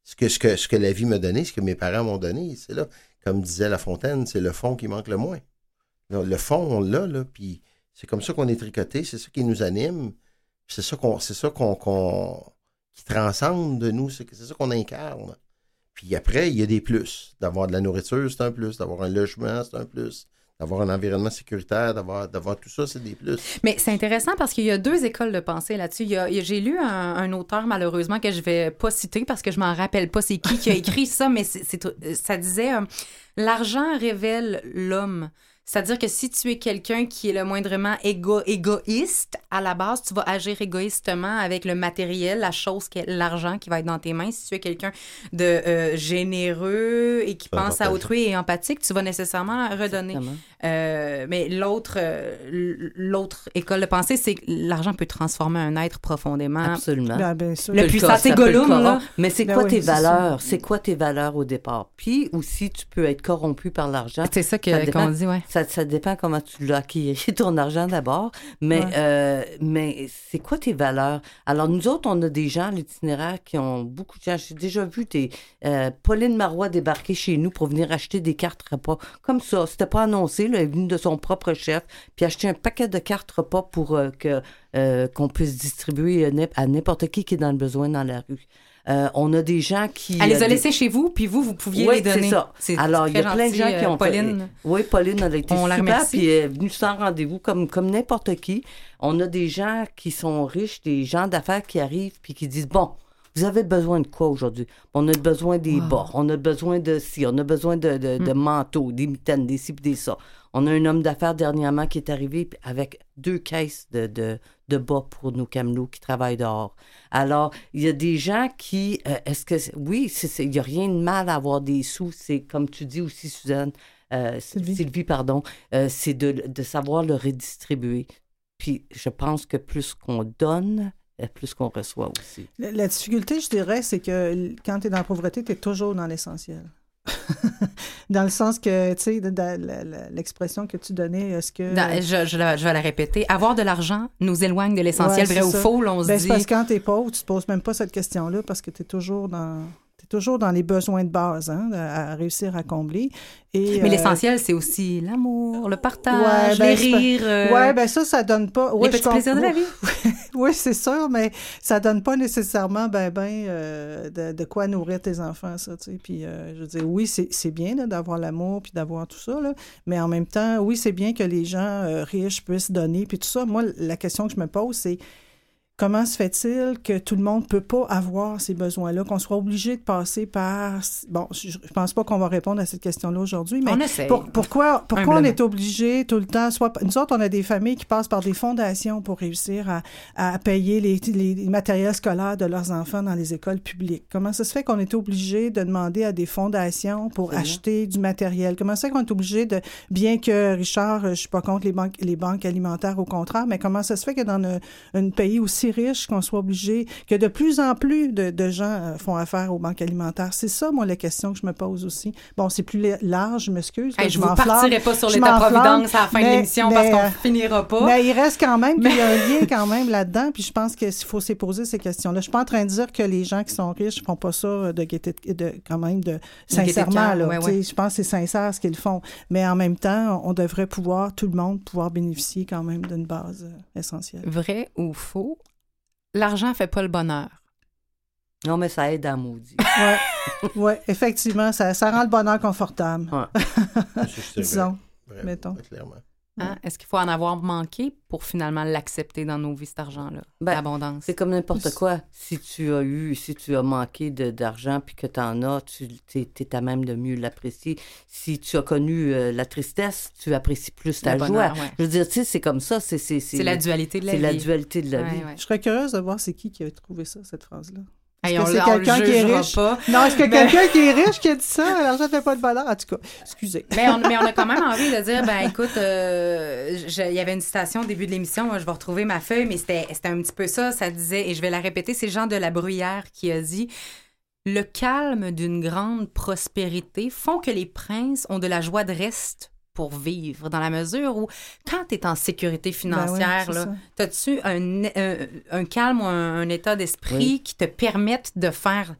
Ce que, ce que, ce que la vie m'a donné, ce que mes parents m'ont donné, c'est là. Comme disait La Fontaine, c'est le fond qui manque le moins. Le, fond, on l'a, là, puis c'est comme ça qu'on est tricoté, c'est ça qui nous anime. C'est ça qu'on, c'est ça qui transcende de nous, c'est ça qu'on incarne. Puis après, il y a des plus. D'avoir de la nourriture, c'est un plus. D'avoir un logement, c'est un plus. D'avoir un environnement sécuritaire, d'avoir, tout ça, c'est des plus. Mais c'est intéressant parce qu'il y a deux écoles de pensée là-dessus. J'ai lu un, un auteur, malheureusement, que je vais pas citer parce que je m'en rappelle pas c'est qui qui a écrit ça, mais c'est, c'est- ça disait euh, L'argent révèle l'homme. C'est-à-dire que si tu es quelqu'un qui est le moindrement égo- égoïste, à la base, tu vas agir égoïstement avec le matériel, la chose l'argent qui va être dans tes mains. Si tu es quelqu'un de euh, généreux et qui pense à autrui et empathique, tu vas nécessairement redonner. Euh, mais l'autre, euh, l'autre école de pensée, c'est que l'argent peut transformer un être profondément. Absolument. Ben, bien sûr. Le puissant, Gollum. Mais c'est Ben quoi oui, tes valeurs? C'est quoi tes valeurs au départ? Puis aussi, tu peux être corrompu par l'argent. C'est ça qu'on dit, ouais. Ça, ça dépend comment tu l'as acquis, [LAUGHS] ton argent d'abord. Mais, Ouais. euh, mais c'est quoi tes valeurs? Alors, nous autres, on a des gens à l'itinéraire qui ont beaucoup de gens. J'ai déjà vu des, euh, Pauline Marois débarquer chez nous pour venir acheter des cartes repas. Comme ça. C'était pas annoncé. Là, elle est venue de son propre chef. Puis acheter un paquet de cartes repas pour euh, que, euh, qu'on puisse distribuer à n'importe qui qui est dans le besoin dans la rue. Euh, on a des gens qui. Elle les euh, a des- laissés chez vous, puis vous, vous pouviez oui, les donner. c'est ça. Alors, il y a plein de gens qui euh, ont fait- Pauline. Oui, Pauline, elle a été On super, puis elle est venue sans rendez-vous, comme, comme n'importe qui. On a des gens qui sont riches, des gens d'affaires qui arrivent, puis qui disent, bon, vous avez besoin de quoi aujourd'hui? On a besoin des bas, on a besoin de ci, on a besoin de, de, de manteaux, des mitaines, des ci, puis des ça. On a un homme d'affaires dernièrement qui est arrivé avec deux caisses de, de, de bas pour nos camelots qui travaillent dehors. Alors, il y a des gens qui, euh, est-ce que, oui, il n'y a rien de mal à avoir des sous, c'est comme tu dis aussi, Suzanne, euh, Sylvie. Sylvie. pardon, euh, c'est de, de savoir le redistribuer. Puis je pense que plus qu'on donne, plus qu'on reçoit aussi. La, la difficulté, je dirais, c'est que quand tu es dans la pauvreté, tu es toujours dans l'essentiel. [LAUGHS] dans le sens que, tu sais, l'expression que tu donnais, est-ce que... Non, je, je la- je vais la répéter. Avoir de l'argent nous éloigne de l'essentiel, Ouais, vrai ou ça. faux. on se Ben, dit. parce que quand tu es pauvre, tu te poses même pas cette question-là parce que tu es toujours dans... t'es toujours dans les besoins de base hein, à réussir à combler. Et, Mais euh, l'essentiel, c'est aussi l'amour, le partage, ben, les rires. euh, Ouais, ben ça, ça donne pas. ouais, les petits plaisirs de la vie. Oui, c'est sûr, mais ça donne pas nécessairement ben ben euh, de, quoi nourrir tes enfants, ça, tu sais. Puis, euh, je veux oui, c'est bien d'avoir l'amour puis d'avoir tout ça, là, mais en même temps, oui, c'est bien que les gens euh, riches puissent donner puis tout ça. Moi, la question que je me pose, c'est comment se fait-il que tout le monde peut pas avoir ces besoins-là, qu'on soit obligé de passer par... Bon, je, je pense pas qu'on va répondre à cette question-là aujourd'hui, mais On essaye. pour- pourquoi, pourquoi on est obligé tout le temps, soit nous autres, on a des familles qui passent par des fondations pour réussir à, à payer les, les, matériels scolaires de leurs enfants dans les écoles publiques. Comment ça se fait qu'on est obligé de demander à des fondations pour acheter du matériel? Comment ça se fait qu'on est obligé de, bien que Richard, je suis pas contre les banques, les banques alimentaires, au contraire, mais comment ça se fait que dans un, un pays aussi riche qu'on soit obligé, que de plus en plus de, de gens euh, font affaire aux banques alimentaires? C'est ça, moi, la question que je me pose aussi. Bon, c'est plus la- large, je m'excuse. Hey, je m'enflamme. partirai pas sur l'État-providence à la fin de l'émission parce qu'on euh, finira pas. mais il reste quand même qu'il y a un [LAUGHS] lien quand même là-dedans, puis je pense qu'il faut se poser ces questions-là. Je suis pas en train de dire que les gens qui sont riches font pas ça de gaieté, de, de- quand même de sincèrement là. ouais, ouais. Je pense que c'est sincère ce qu'ils font, mais en même temps, on devrait pouvoir tout le monde pouvoir bénéficier quand même d'une base euh, essentielle. Vrai ou faux? L'argent fait pas le bonheur. Non, mais ça aide à maudit. [LAUGHS] Ouais, ouais, effectivement, ça, ça rend le bonheur confortable. Ouais. [LAUGHS] Disons. vrai, mettons. clairement. Hein? Est-ce qu'il faut en avoir manqué pour finalement l'accepter dans nos vies, cet argent-là? Ben, L'abondance? C'est comme n'importe quoi. Si tu as eu, si tu as manqué de- d'argent puis que tu en as, tu es, à même de mieux l'apprécier. Si tu as connu euh, la tristesse, tu apprécies plus ta joie. ouais. Je veux dire, tu sais, c'est comme ça. C'est c'est- C'est la dualité de la C'est vie. la dualité de la Ouais, vie. ouais. Je serais curieuse de voir c'est qui qui a trouvé ça, cette phrase-là. Hey, Est-ce que c'est quelqu'un qui est riche? pas. Non, est-ce que Mais- quelqu'un qui est riche qui a dit ça? L'argent fait pas de valeur. En tout cas, excusez. Mais on, mais on a quand même envie de dire, ben écoute, euh, il y avait une citation au début de l'émission, moi, je vais retrouver ma feuille, mais c'était c'était un petit peu ça, ça disait, et je vais la répéter, c'est Jean de la Bruyère qui a dit Le calme d'une grande prospérité font que les princes ont de la joie de reste pour vivre, dans la mesure où, quand tu es en sécurité financière, Ben ouais, c'est là, ça. as-tu un, un, un calme ou un, un état d'esprit Oui. qui te permettent de faire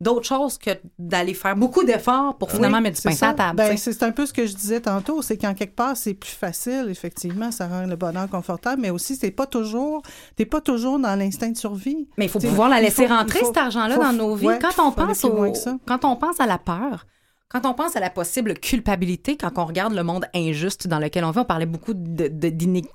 d'autres choses que d'aller faire beaucoup d'efforts pour finalement Oui, mettre du c'est pain sur la ça. table. Ben, c'est un peu ce que je disais tantôt, c'est qu'en quelque part, c'est plus facile, effectivement, ça rend le bonheur confortable, mais aussi, c'est pas toujours, t'es pas toujours dans l'instinct de survie. Mais il faut T'sais, pouvoir la laisser faut- rentrer, faut- cet argent-là, dans nos vies. ouais, quand, on pense au, quand on pense à la peur, quand on pense à la possible culpabilité, quand on regarde le monde injuste dans lequel on vit, on parlait beaucoup de- de- d'inéqui-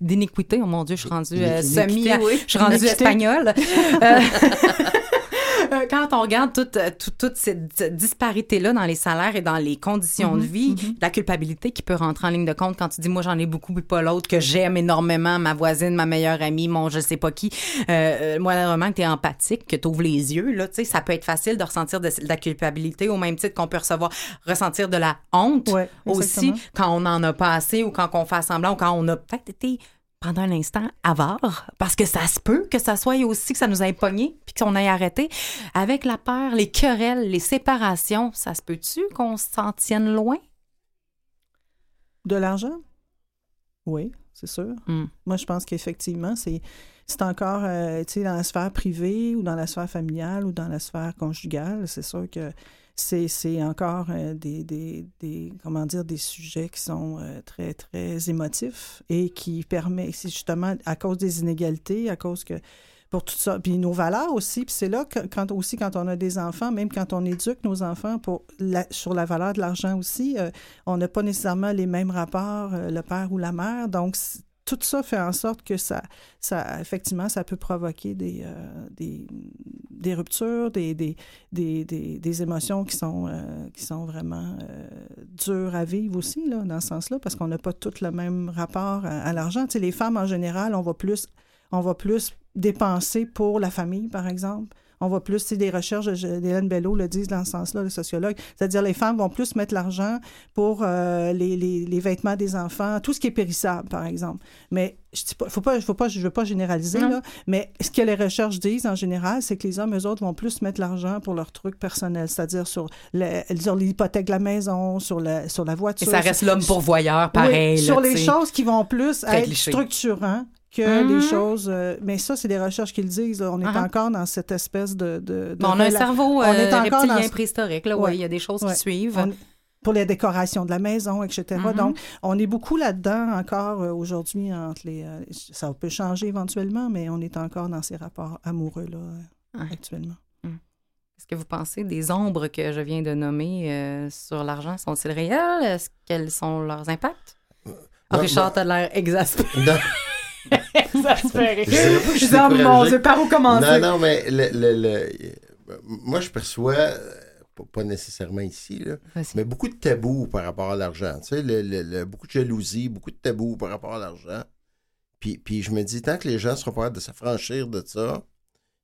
d'iniquité. Oh mon Dieu, je suis rendue euh, semi... Iniquité, oui. Je suis rendue espagnole. [LAUGHS] Euh, euh, [LAUGHS] [LAUGHS] quand on regarde toute, euh, toute, toute cette disparité-là dans les salaires et dans les conditions Mhm, de vie, la culpabilité qui peut rentrer en ligne de compte quand tu dis, moi, j'en ai beaucoup, puis pas l'autre, que j'aime énormément, ma voisine, ma meilleure amie, mon je sais pas qui. Euh, euh, moi, vraiment, que tu es empathique, que tu ouvres les yeux, là, tu sais, ça peut être facile de ressentir de, de la culpabilité au même titre qu'on peut recevoir, ressentir de la honte Ouais, aussi quand on n'en a pas assez ou quand on fait semblant ou quand on a peut-être été pendant un instant avare, parce que ça se peut que ça soit aussi que ça nous ait pogné puis qu'on ait arrêté. Avec la peur, les querelles, les séparations, ça se peut-tu qu'on s'en tienne loin? De l'argent? Oui, c'est sûr. Hmm. Moi, je pense qu'effectivement, c'est c'est encore, euh, tu sais, dans la sphère privée ou dans la sphère familiale ou dans la sphère conjugale, c'est sûr que c'est encore euh, des, des, des, comment dire, des sujets qui sont euh, très, très émotifs et qui permettent, c'est justement à cause des inégalités, à cause que pour tout ça. Puis nos valeurs aussi. Puis c'est là quand aussi, quand on a des enfants, même quand on éduque nos enfants pour sur la valeur de l'argent aussi, euh, on n'a pas nécessairement les mêmes rapports, le père ou la mère. Donc, tout ça fait en sorte que ça, ça effectivement, ça peut provoquer des, euh, des, ruptures, des, des, des, des, des émotions qui sont, euh, qui sont vraiment euh, dures à vivre aussi, là, dans ce sens-là, parce qu'on n'a pas tout le même rapport à, à l'argent. Tu sais, les femmes, en général, on va plus, on va plus dépenser pour la famille, par exemple. On va plus, c'est des recherches d'Hélène Bello le disent dans ce sens-là, le sociologue. C'est-à-dire, les femmes vont plus mettre l'argent pour euh, les, les, les vêtements des enfants, tout ce qui est périssable, par exemple. Mais je pas, faut pas, faut pas, je veux pas généraliser, là, mais ce que les recherches disent en général, c'est que les hommes, eux autres, vont plus mettre l'argent pour leurs trucs personnels, c'est-à-dire sur le- sur l'hypothèque de la maison, sur la, sur la Et voiture. ça reste l'homme pourvoyeur, pareil. oui, là, sur les choses qui vont plus être structurants que Mhm. les choses. euh, mais ça, c'est des recherches qui le disent. là. On est Uh-huh. encore dans cette espèce de. de, de Bon, on a un cerveau on est euh, encore reptilien dans- préhistorique. Là, Ouais. ouais, il y a des choses Ouais. qui suivent. on- pour les décorations de la maison, etc. Mhm. Donc, on est beaucoup là-dedans encore euh, aujourd'hui. entre les. euh, ça peut changer éventuellement, mais on est encore dans ces rapports amoureux là euh, Ouais. actuellement. Est-ce que vous pensez des ombres que je viens de nommer euh, sur l'argent sont-ils réels? Est-ce quels sont leurs impacts? Ah, Non, Richard, t'as l'air exaspéré. [LAUGHS] [LAUGHS] Je suis oh mon. Dieu, par où commencer? non, non, mais le, le- le- moi, je perçois, pas- nécessairement ici, là, mais beaucoup de tabous par rapport à l'argent. Tu sais, le- le- le- beaucoup de jalousie, beaucoup de tabous par rapport à l'argent. Puis, puis je me dis, tant que les gens seront pas capables de s'affranchir de ça,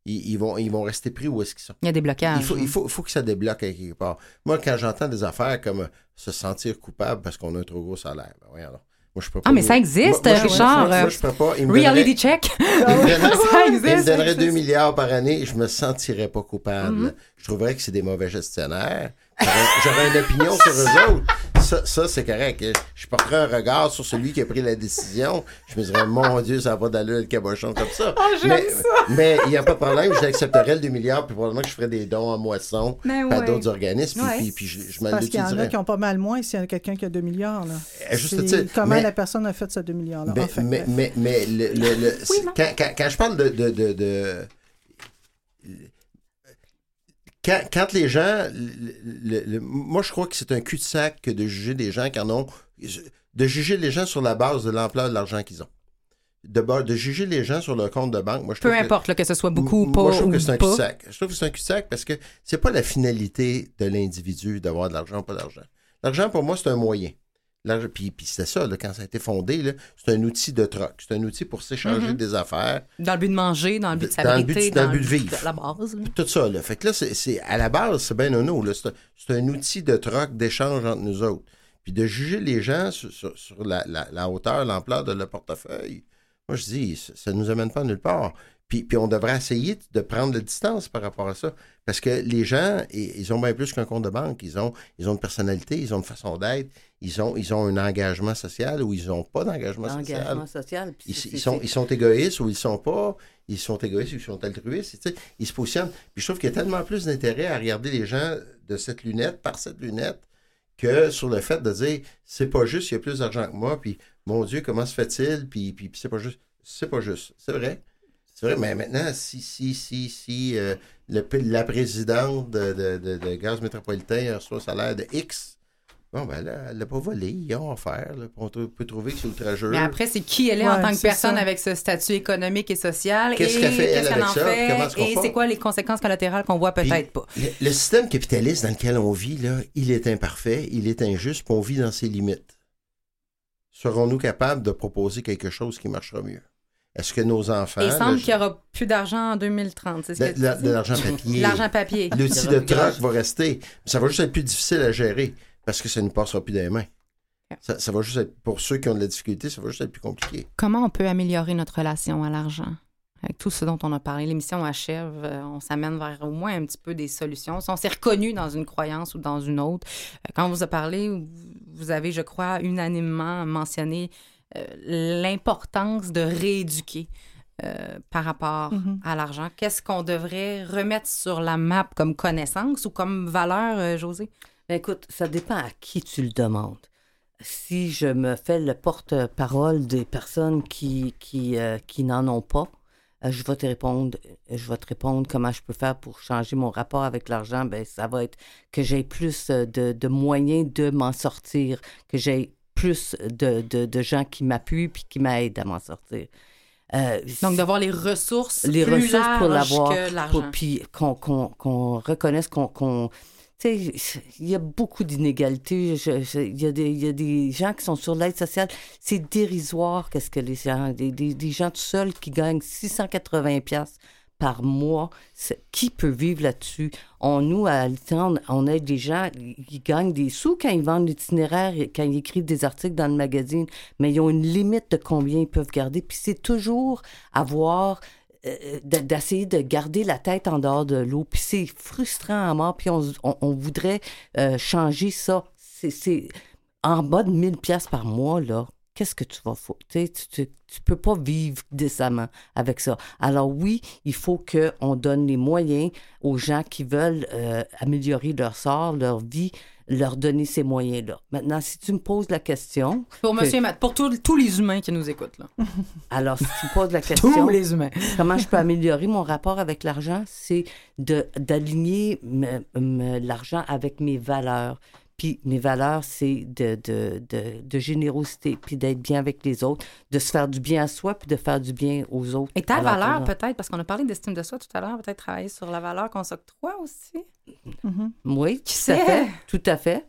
ils, ils vont, ils vont rester pris où est-ce qu'ils sont. Il y a des blocages. Il faut, il, faut, il faut que ça débloque à quelque part. Moi, quand j'entends des affaires comme se sentir coupable parce qu'on a un trop gros salaire, ben voyons donc. Moi, je peux pas Ah, mais ça existe, Moi- moi, Richard. Moi, je peux pas. Il me donnerait- Reality check. [LAUGHS] il me donnerait- [LAUGHS] ça il me existe. donnerait 2 milliards par année et je me sentirais pas coupable. Mhm. Je trouverais que c'est des mauvais gestionnaires. J'aurais- une opinion sur eux autres. ça, ça c'est correct. Je porterais un regard sur celui qui a pris la décision. Je me dirais, mon Dieu, ça va pas d'aller le cabochon comme ça. Oh, j'aime mais, ça. mais il n'y a pas de problème, j'accepterais le 2 milliards, puis probablement que je ferais des dons en moisson Ben à ouais. d'autres organismes, puis, Ouais. puis, puis je, je me Parce qu'il y en a qui ont pas mal moins s'il y a quelqu'un qui a 2 milliards. Là. Eh, juste comment mais- la personne a fait ce 2 milliards-là. Mais, Enfin, mais, bref. mais, mais le, le- le- Oui, c'est- non. quand, quand- quand je parle de. de, de- de- quand, quand les gens. le- le- le- moi, je crois que c'est un cul-de-sac que de juger des gens qui en ont. De juger les gens sur la base de l'ampleur de l'argent qu'ils ont. De, juger les gens sur leur compte de banque. Moi, je Peu trouve que- importe là, que ce soit beaucoup ou pas. moi, je trouve que c'est un cul-de-sac. Je trouve que c'est un cul-de-sac parce que c'est pas la finalité de l'individu d'avoir de l'argent ou pas d'argent. L'argent, pour moi, c'est un moyen. L'argent- Puis, puis c'était ça, là, quand ça a été fondé, là, c'est un outil de troc. C'est un outil pour s'échanger Mhm. des affaires. Dans le but de manger, dans le but de Dans le but- s'abriter, dans le but de vivre. La base. là. Tout ça, là. Fait que là, c'est, à la base, c'est bien nono, là. C'est, un- outil de troc, d'échange entre nous autres. Puis de juger les gens sur, sur- sur la, la- la hauteur, l'ampleur de leur portefeuille, moi, je dis, ça, ça nous amène pas nulle part. Puis, puis on devrait essayer de prendre la distance par rapport à ça. Parce que les gens, ils ont bien plus qu'un compte de banque. Ils ont, ils ont une personnalité, ils ont une façon d'être, ils ont, ils ont un engagement social ou ils n'ont pas d'engagement social. Ils, sont, c'est- ils sont égoïstes ou ils sont pas. Ils sont égoïstes ou ils sont altruistes. tu sais, Ils se positionnent. Puis je trouve qu'il y a tellement plus d'intérêt à regarder les gens de cette lunette, par cette lunette, que sur le fait de dire c'est pas juste, il y a plus d'argent que moi, puis mon Dieu, comment se fait-il, puis, puis, puis c'est pas juste. C'est pas juste. C'est vrai. C'est vrai, mais maintenant, si, si, si, si euh, le- la présidente de, de, de- de Gaz Métropolitain reçoit un salaire de X, bon, ben là, elle l'a pas volé, ils ont offert. Là, on peut trouver que c'est outrageux. Mais après, c'est qui elle est en tant que personne ça. avec ce statut économique et social. Qu'est-ce qu'elle fait, elle, qu'est-ce avec en ça, fait, comment elle Et c'est quoi les conséquences collatérales qu'on voit peut-être pas? Le, le système capitaliste dans lequel on vit, là, il est imparfait, il est injuste, puis on vit dans ses limites. Serons-nous capables de proposer quelque chose qui marchera mieux? Est-ce que nos enfants... Il semble le- qu'il n'y aura plus d'argent en 2030. C'est ce de, que tu de- dis? de l'argent papier. L'argent papier. L'outil de troc va rester. Ça va juste être plus difficile à gérer parce que ça ne passera plus des mains. Ça, ça va juste être, pour ceux qui ont de la difficulté, ça va juste être plus compliqué. Comment on peut améliorer notre relation à l'argent? Avec tout ce dont on a parlé, l'émission achève, euh, on s'amène vers au moins un petit peu des solutions. Si on s'est reconnu dans une croyance ou dans une autre, euh, quand on vous a parlé, vous- avez, je crois, unanimement mentionné euh, l'importance de rééduquer euh, par rapport Mhm. à l'argent. Qu'est-ce qu'on devrait remettre sur la map comme connaissance ou comme valeur, euh, José? Ben, écoute, ça dépend à qui tu le demandes. Si je me fais le porte-parole des personnes qui, qui, euh, qui n'en ont pas, euh, je vais te répondre, euh, je vais te répondre comment je peux faire pour changer mon rapport avec l'argent. Ben, ça va être que j'ai plus de, de moyens de m'en sortir, que j'ai plus de, de, de gens qui m'appuient puis qui m'aident à m'en sortir. Euh, Donc, d'avoir les ressources les plus ressources pour larges l'avoir, pour- puis qu'on qu'on- qu'on reconnaisse qu'on... il y a beaucoup d'inégalités. Il y, a des- gens qui sont sur l'aide sociale. C'est dérisoire qu'est-ce que les gens... Des, des, gens tout seuls qui gagnent 680 pièces par mois. Qui peut vivre là-dessus? On, nous, à Altan, on aide des gens qui gagnent des sous quand ils vendent l'itinéraire, quand ils écrivent des articles dans le magazine, mais ils ont une limite de combien ils peuvent garder. Puis c'est toujours avoir euh, de- d'essayer de garder la tête en dehors de l'eau. Puis c'est frustrant à mort. Puis on, on- voudrait euh, changer ça. C'est en bas de 1000 pièces par mois, là. Qu'est-ce que tu vas faire? Tu, tu, peux pas vivre décemment avec ça. Alors oui, il faut qu'on donne les moyens aux gens qui veulent euh, améliorer leur sort, leur vie, leur donner ces moyens-là. Maintenant, si tu me poses la question, Pour que- monsieur et Matt, pour tous- tous les humains qui nous écoutent. Là. [LAUGHS] alors si tu me poses la question, Tous les humains. comment je peux améliorer mon rapport avec l'argent, c'est d'aligner l'argent avec mes valeurs. Puis mes valeurs, c'est de, de, de, de générosité, puis d'être bien avec les autres, de se faire du bien à soi, puis de faire du bien aux autres. Et ta valeur, peut-être, parce qu'on a parlé d'estime de soi tout à l'heure, peut-être travailler sur la valeur qu'on s'octroie aussi. Mhm. Oui, tout sait? à fait. Tout à fait.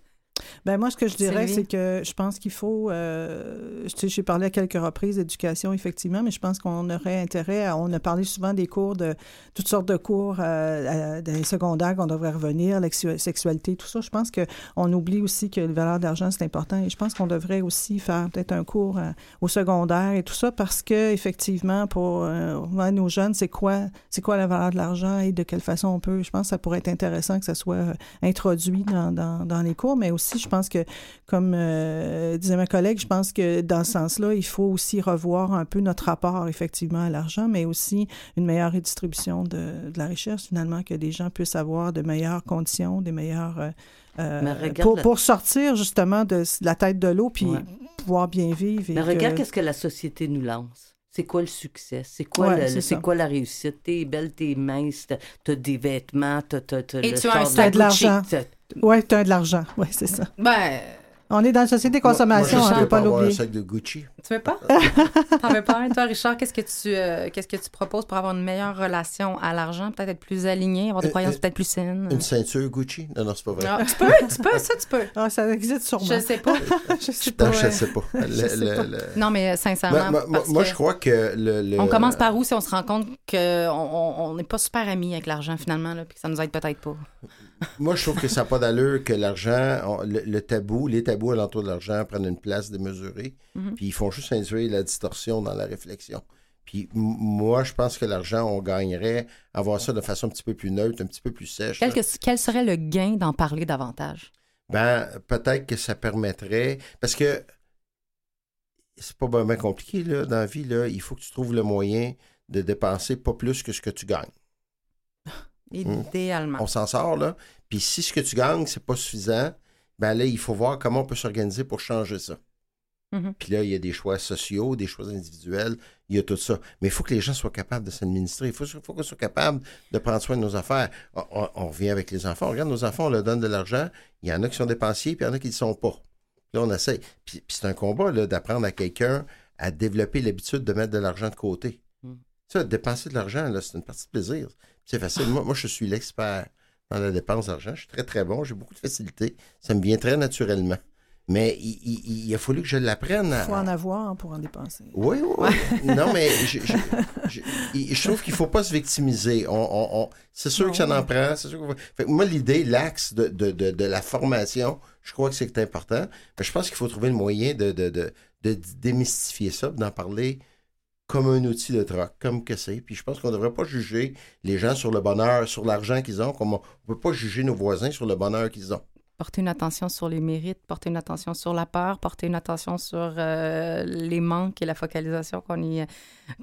Ben moi, ce que je dirais, c'est que je pense qu'il faut. euh, tu sais, j'ai parlé à quelques reprises d'éducation, effectivement, mais je pense qu'on aurait intérêt à. On a parlé souvent des cours de. toutes sortes de cours euh, à- les secondaires qu'on devrait revenir, la sexualité, tout ça. Je pense qu'on oublie aussi que les valeurs d'argent, c'est important. Et je pense qu'on devrait aussi faire peut-être un cours euh, au secondaire et tout ça parce que, effectivement, pour euh, nos jeunes, c'est quoi, c'est quoi la valeur de l'argent et de quelle façon on peut. Je pense que ça pourrait être intéressant que ça soit introduit dans, dans, dans les cours, mais aussi aussi, je pense que, comme euh, disait ma collègue, je pense que dans ce sens-là, il faut aussi revoir un peu notre rapport effectivement à l'argent, mais aussi une meilleure redistribution de, de la richesse, finalement, que les gens puissent avoir de meilleures conditions, des meilleures... euh, euh, Mais regarde pour, la- pour sortir justement de la tête de l'eau puis Ouais. pouvoir bien vivre. et Mais que- regarde qu'est-ce que la société nous lance. C'est quoi le succès? C'est quoi, Ouais, le- c'est le- ça. c'est quoi la réussite? T'es belle, t'es mince, t'as- t'as des vêtements, t'as, t'as, t'as Et le tu as un sac de l'argent. T'as- Ouais, tu as de l'argent. Oui, c'est ça. Ben, On est dans une société de consommation, Moi, on moi, ne je peut pas avoir un l'oublier. sac de Gucci. tu veux pas? [LAUGHS] T'en veux pas un? Toi, Richard, qu'est-ce que tu euh, qu'est-ce que tu proposes pour avoir une meilleure relation à l'argent? Peut-être être plus aligné, avoir des Euh, croyances euh, peut-être plus saines? Une ceinture Gucci? Non, non, c'est pas vrai. Ah, tu peux, tu peux, ça, tu peux. [LAUGHS] Ah, ça existe sûrement. Je sais pas. [LAUGHS] Je sais Non, pas. je sais pas. Le- Je sais le- pas. le- Non, mais sincèrement. Ben, moi, moi- parce moi, que je crois que le. le- On commence par où si on se rend compte qu'on on, on n'est pas super amis avec l'argent finalement, là, puis que ça nous aide peut-être pas? Moi, je trouve que ça n'a pas d'allure que l'argent, le, le tabou, les tabous alentour de l'argent prennent une place démesurée, Mhm. puis ils font juste induire la distorsion dans la réflexion. Puis moi, je pense que l'argent, on gagnerait à voir ça de façon un petit peu plus neutre, un petit peu plus sèche. Quel, que- quel serait le gain d'en parler davantage? Ben, peut-être que ça permettrait. Parce que c'est pas bien compliqué, là, dans la vie, là. Il faut que tu trouves le moyen de dépenser pas plus que ce que tu gagnes. Idéalement. On s'en sort, là. Puis si ce que tu gagnes, c'est pas suffisant, ben là, il faut voir comment on peut s'organiser pour changer ça. Mhm. Puis là, il y a des choix sociaux, des choix individuels, il y a tout ça. Mais il faut que les gens soient capables de s'administrer. Il faut, faut qu'on soit capable de prendre soin de nos affaires. On, on- on revient avec les enfants. On regarde nos enfants, on leur donne de l'argent. Il y en a qui sont dépensiers, puis il y en a qui ne le sont pas. Là, on essaie. Puis, puis c'est un combat là, d'apprendre à quelqu'un à développer l'habitude de mettre de l'argent de côté. Mm. Ça, dépenser de l'argent, là, c'est une partie de plaisir. C'est facile. Moi, moi, je suis l'expert dans la dépense d'argent. Je suis très, très bon. J'ai beaucoup de facilité. Ça me vient très naturellement. Mais il, il- il a fallu que je l'apprenne. Il à- faut en avoir pour en dépenser. oui, oui. oui. [LAUGHS] Non, mais je, je- [LAUGHS] je- trouve qu'il ne faut pas se victimiser. On, on- on- c'est sûr Non, que ça en prend. C'est sûr Fait que moi, l'idée, l'axe de, de- de- de la formation, je crois que c'est important. Mais je pense qu'il faut trouver le moyen de, de- de- de démystifier ça, d'en parler comme un outil de troc, comme que c'est. Puis je pense qu'on ne devrait pas juger les gens sur le bonheur, sur l'argent qu'ils ont, comme on ne peut pas juger nos voisins sur le bonheur qu'ils ont. Porter une attention sur les mérites, porter une attention sur la peur, porter une attention sur euh, les manques et la focalisation qu'on y,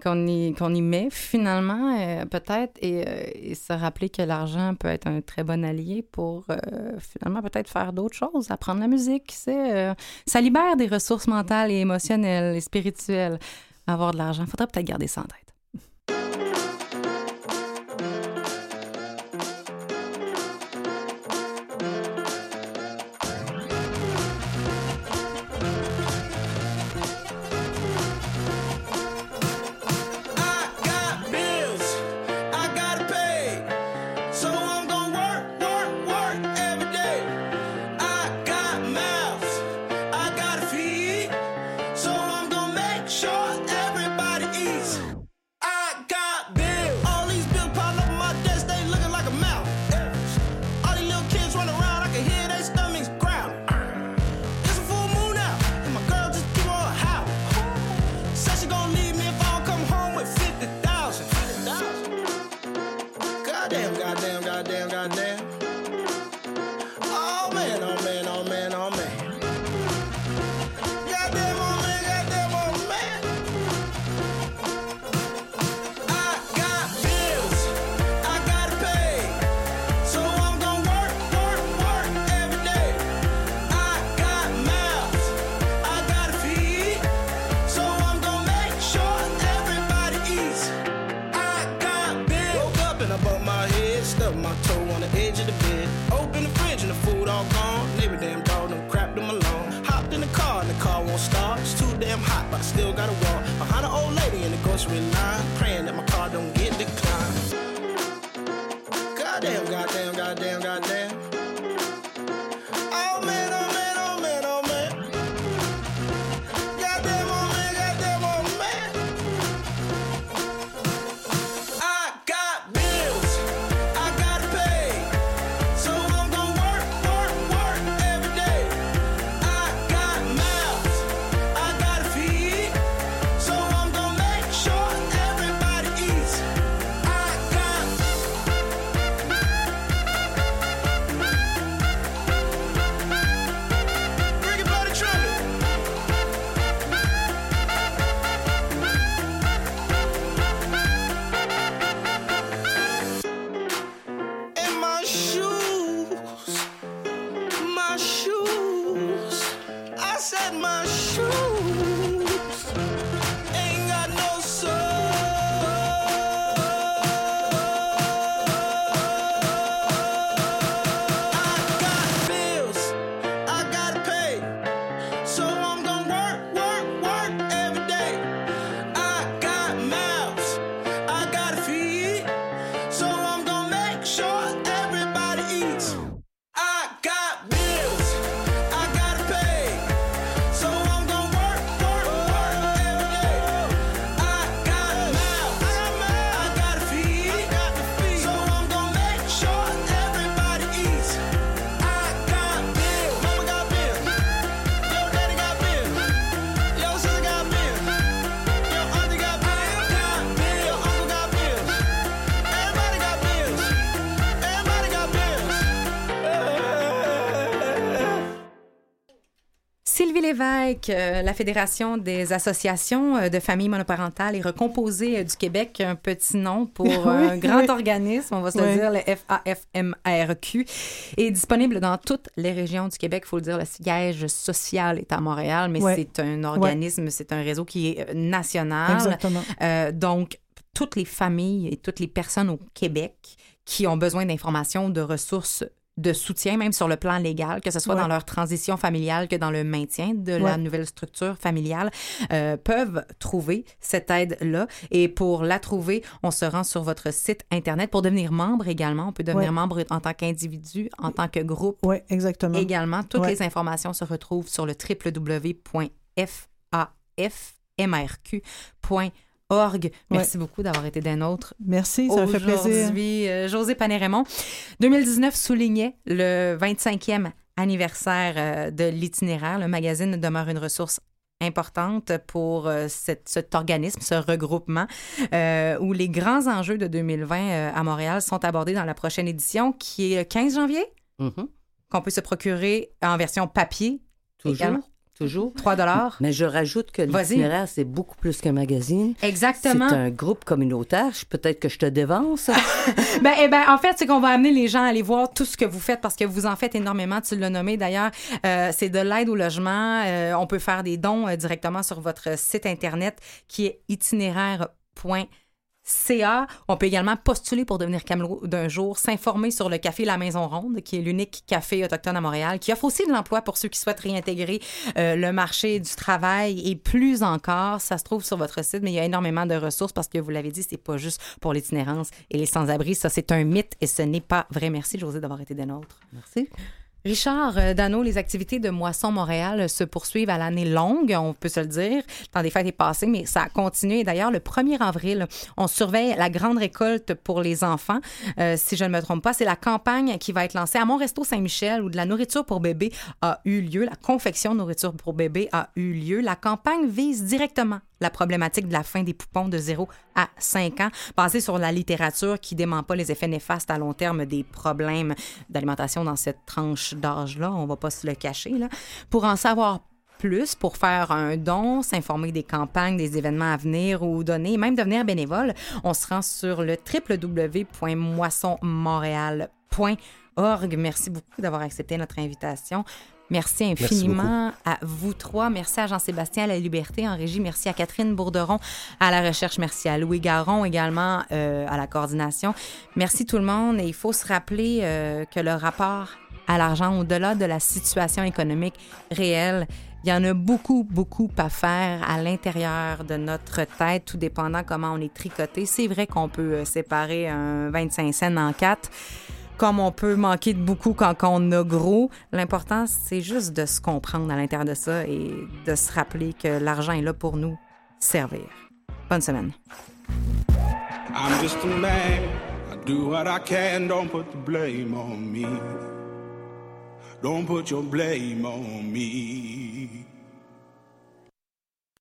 qu'on y, met finalement, euh, peut-être, et, euh, et se rappeler que l'argent peut être un très bon allié pour finalement peut-être faire d'autres choses, apprendre la musique, euh, ça libère des ressources mentales et émotionnelles et spirituelles. Avoir de l'argent, faudrait peut-être garder ça tête. Euh, la Fédération des associations euh, de familles monoparentales et recomposées euh, du Québec, un petit nom pour [LAUGHS] Oui, un grand oui. organisme, on va se le dire, le FAFMRQ, est disponible dans toutes les régions du Québec. Il faut le dire, le siège social est à Montréal, mais c'est un organisme, c'est un réseau qui est euh, national. Exactement. Euh, donc, toutes les familles et toutes les personnes au Québec qui ont besoin d'informations, de ressources de soutien, même sur le plan légal, que ce soit Ouais. dans leur transition familiale que dans le maintien de la nouvelle structure familiale, euh, peuvent trouver cette aide-là. Et pour la trouver, on se rend sur votre site Internet. Pour devenir membre également, on peut devenir Ouais. membre en tant qu'individu, en tant que groupe Oui, exactement. également. Toutes les informations se retrouvent sur le www.fafmrq.org. Merci beaucoup d'avoir été des nôtres. Merci, ça me fait plaisir. Aujourd'hui, euh, José Pané-Raymond. 2019 soulignait le 25e anniversaire euh, de l'itinéraire. Le magazine demeure une ressource importante pour euh, cette- cet organisme, ce regroupement, euh, où les grands enjeux de 2020 euh, à Montréal sont abordés dans la prochaine édition, qui est le 15 janvier, Mhm. qu'on peut se procurer en version papier. Toujours. également. Toujours. 3 dollars? Mais je rajoute que l'itinéraire, c'est beaucoup plus qu'un magazine. Exactement. C'est un groupe communautaire. Peut-être que je te dévance. [LAUGHS] Ben, eh ben, en fait, c'est qu'on va amener les gens à aller voir tout ce que vous faites parce que vous en faites énormément. Tu l'as nommé d'ailleurs. Euh, c'est de l'aide au logement. Euh, on peut faire des dons euh, directement sur votre site Internet qui est itinéraire.ca. On peut également postuler pour devenir camelot d'un jour, s'informer sur le café La Maison Ronde, qui est l'unique café autochtone à Montréal, qui offre aussi de l'emploi pour ceux qui souhaitent réintégrer euh, le marché du travail et plus encore. Ça se trouve sur votre site, mais il y a énormément de ressources parce que vous l'avez dit, c'est pas juste pour l'itinérance et les sans-abri. Ça, c'est un mythe et ce n'est pas vrai. Merci, José, d'avoir été des nôtres. Merci. Richard euh, Dano, les activités de Moisson Montréal se poursuivent à l'année longue, on peut se le dire. Temps des fêtes est passé, mais ça a continué. D'ailleurs, le 1er avril, on surveille la grande récolte pour les enfants. Euh, si je ne me trompe pas, c'est la campagne qui va être lancée à Mon-Resto Saint-Michel où de la nourriture pour bébé a eu lieu. La confection de nourriture pour bébé a eu lieu. La campagne vise directement la problématique de la faim des poupons de 0 à 5 ans, basée sur la littérature qui dément pas les effets néfastes à long terme des problèmes d'alimentation dans cette tranche d'âge-là. On va pas se le cacher. Là. Pour en savoir plus, pour faire un don, s'informer des campagnes, des événements à venir ou donner, même devenir bénévole, on se rend sur le www.moissonmontréal.org. Merci beaucoup d'avoir accepté notre invitation. Merci infiniment à vous trois. Merci à Jean-Sébastien à la Liberté en régie. Merci à Catherine Bourderon à la recherche. Merci à Louis Garon également euh, à la coordination. Merci tout le monde. Et il faut se rappeler euh, que le rapport à l'argent, au-delà de la situation économique réelle, il y en a beaucoup, beaucoup à faire à l'intérieur de notre tête, tout dépendant comment on est tricoté. C'est vrai qu'on peut euh, séparer un 25 cents en quatre comme on peut manquer de beaucoup quand on a gros. L'important, c'est juste de se comprendre à l'intérieur de ça et de se rappeler que l'argent est là pour nous servir. Bonne semaine. I'm just a man. I do what I can. Don't put the blame on me. Don't put your blame on me.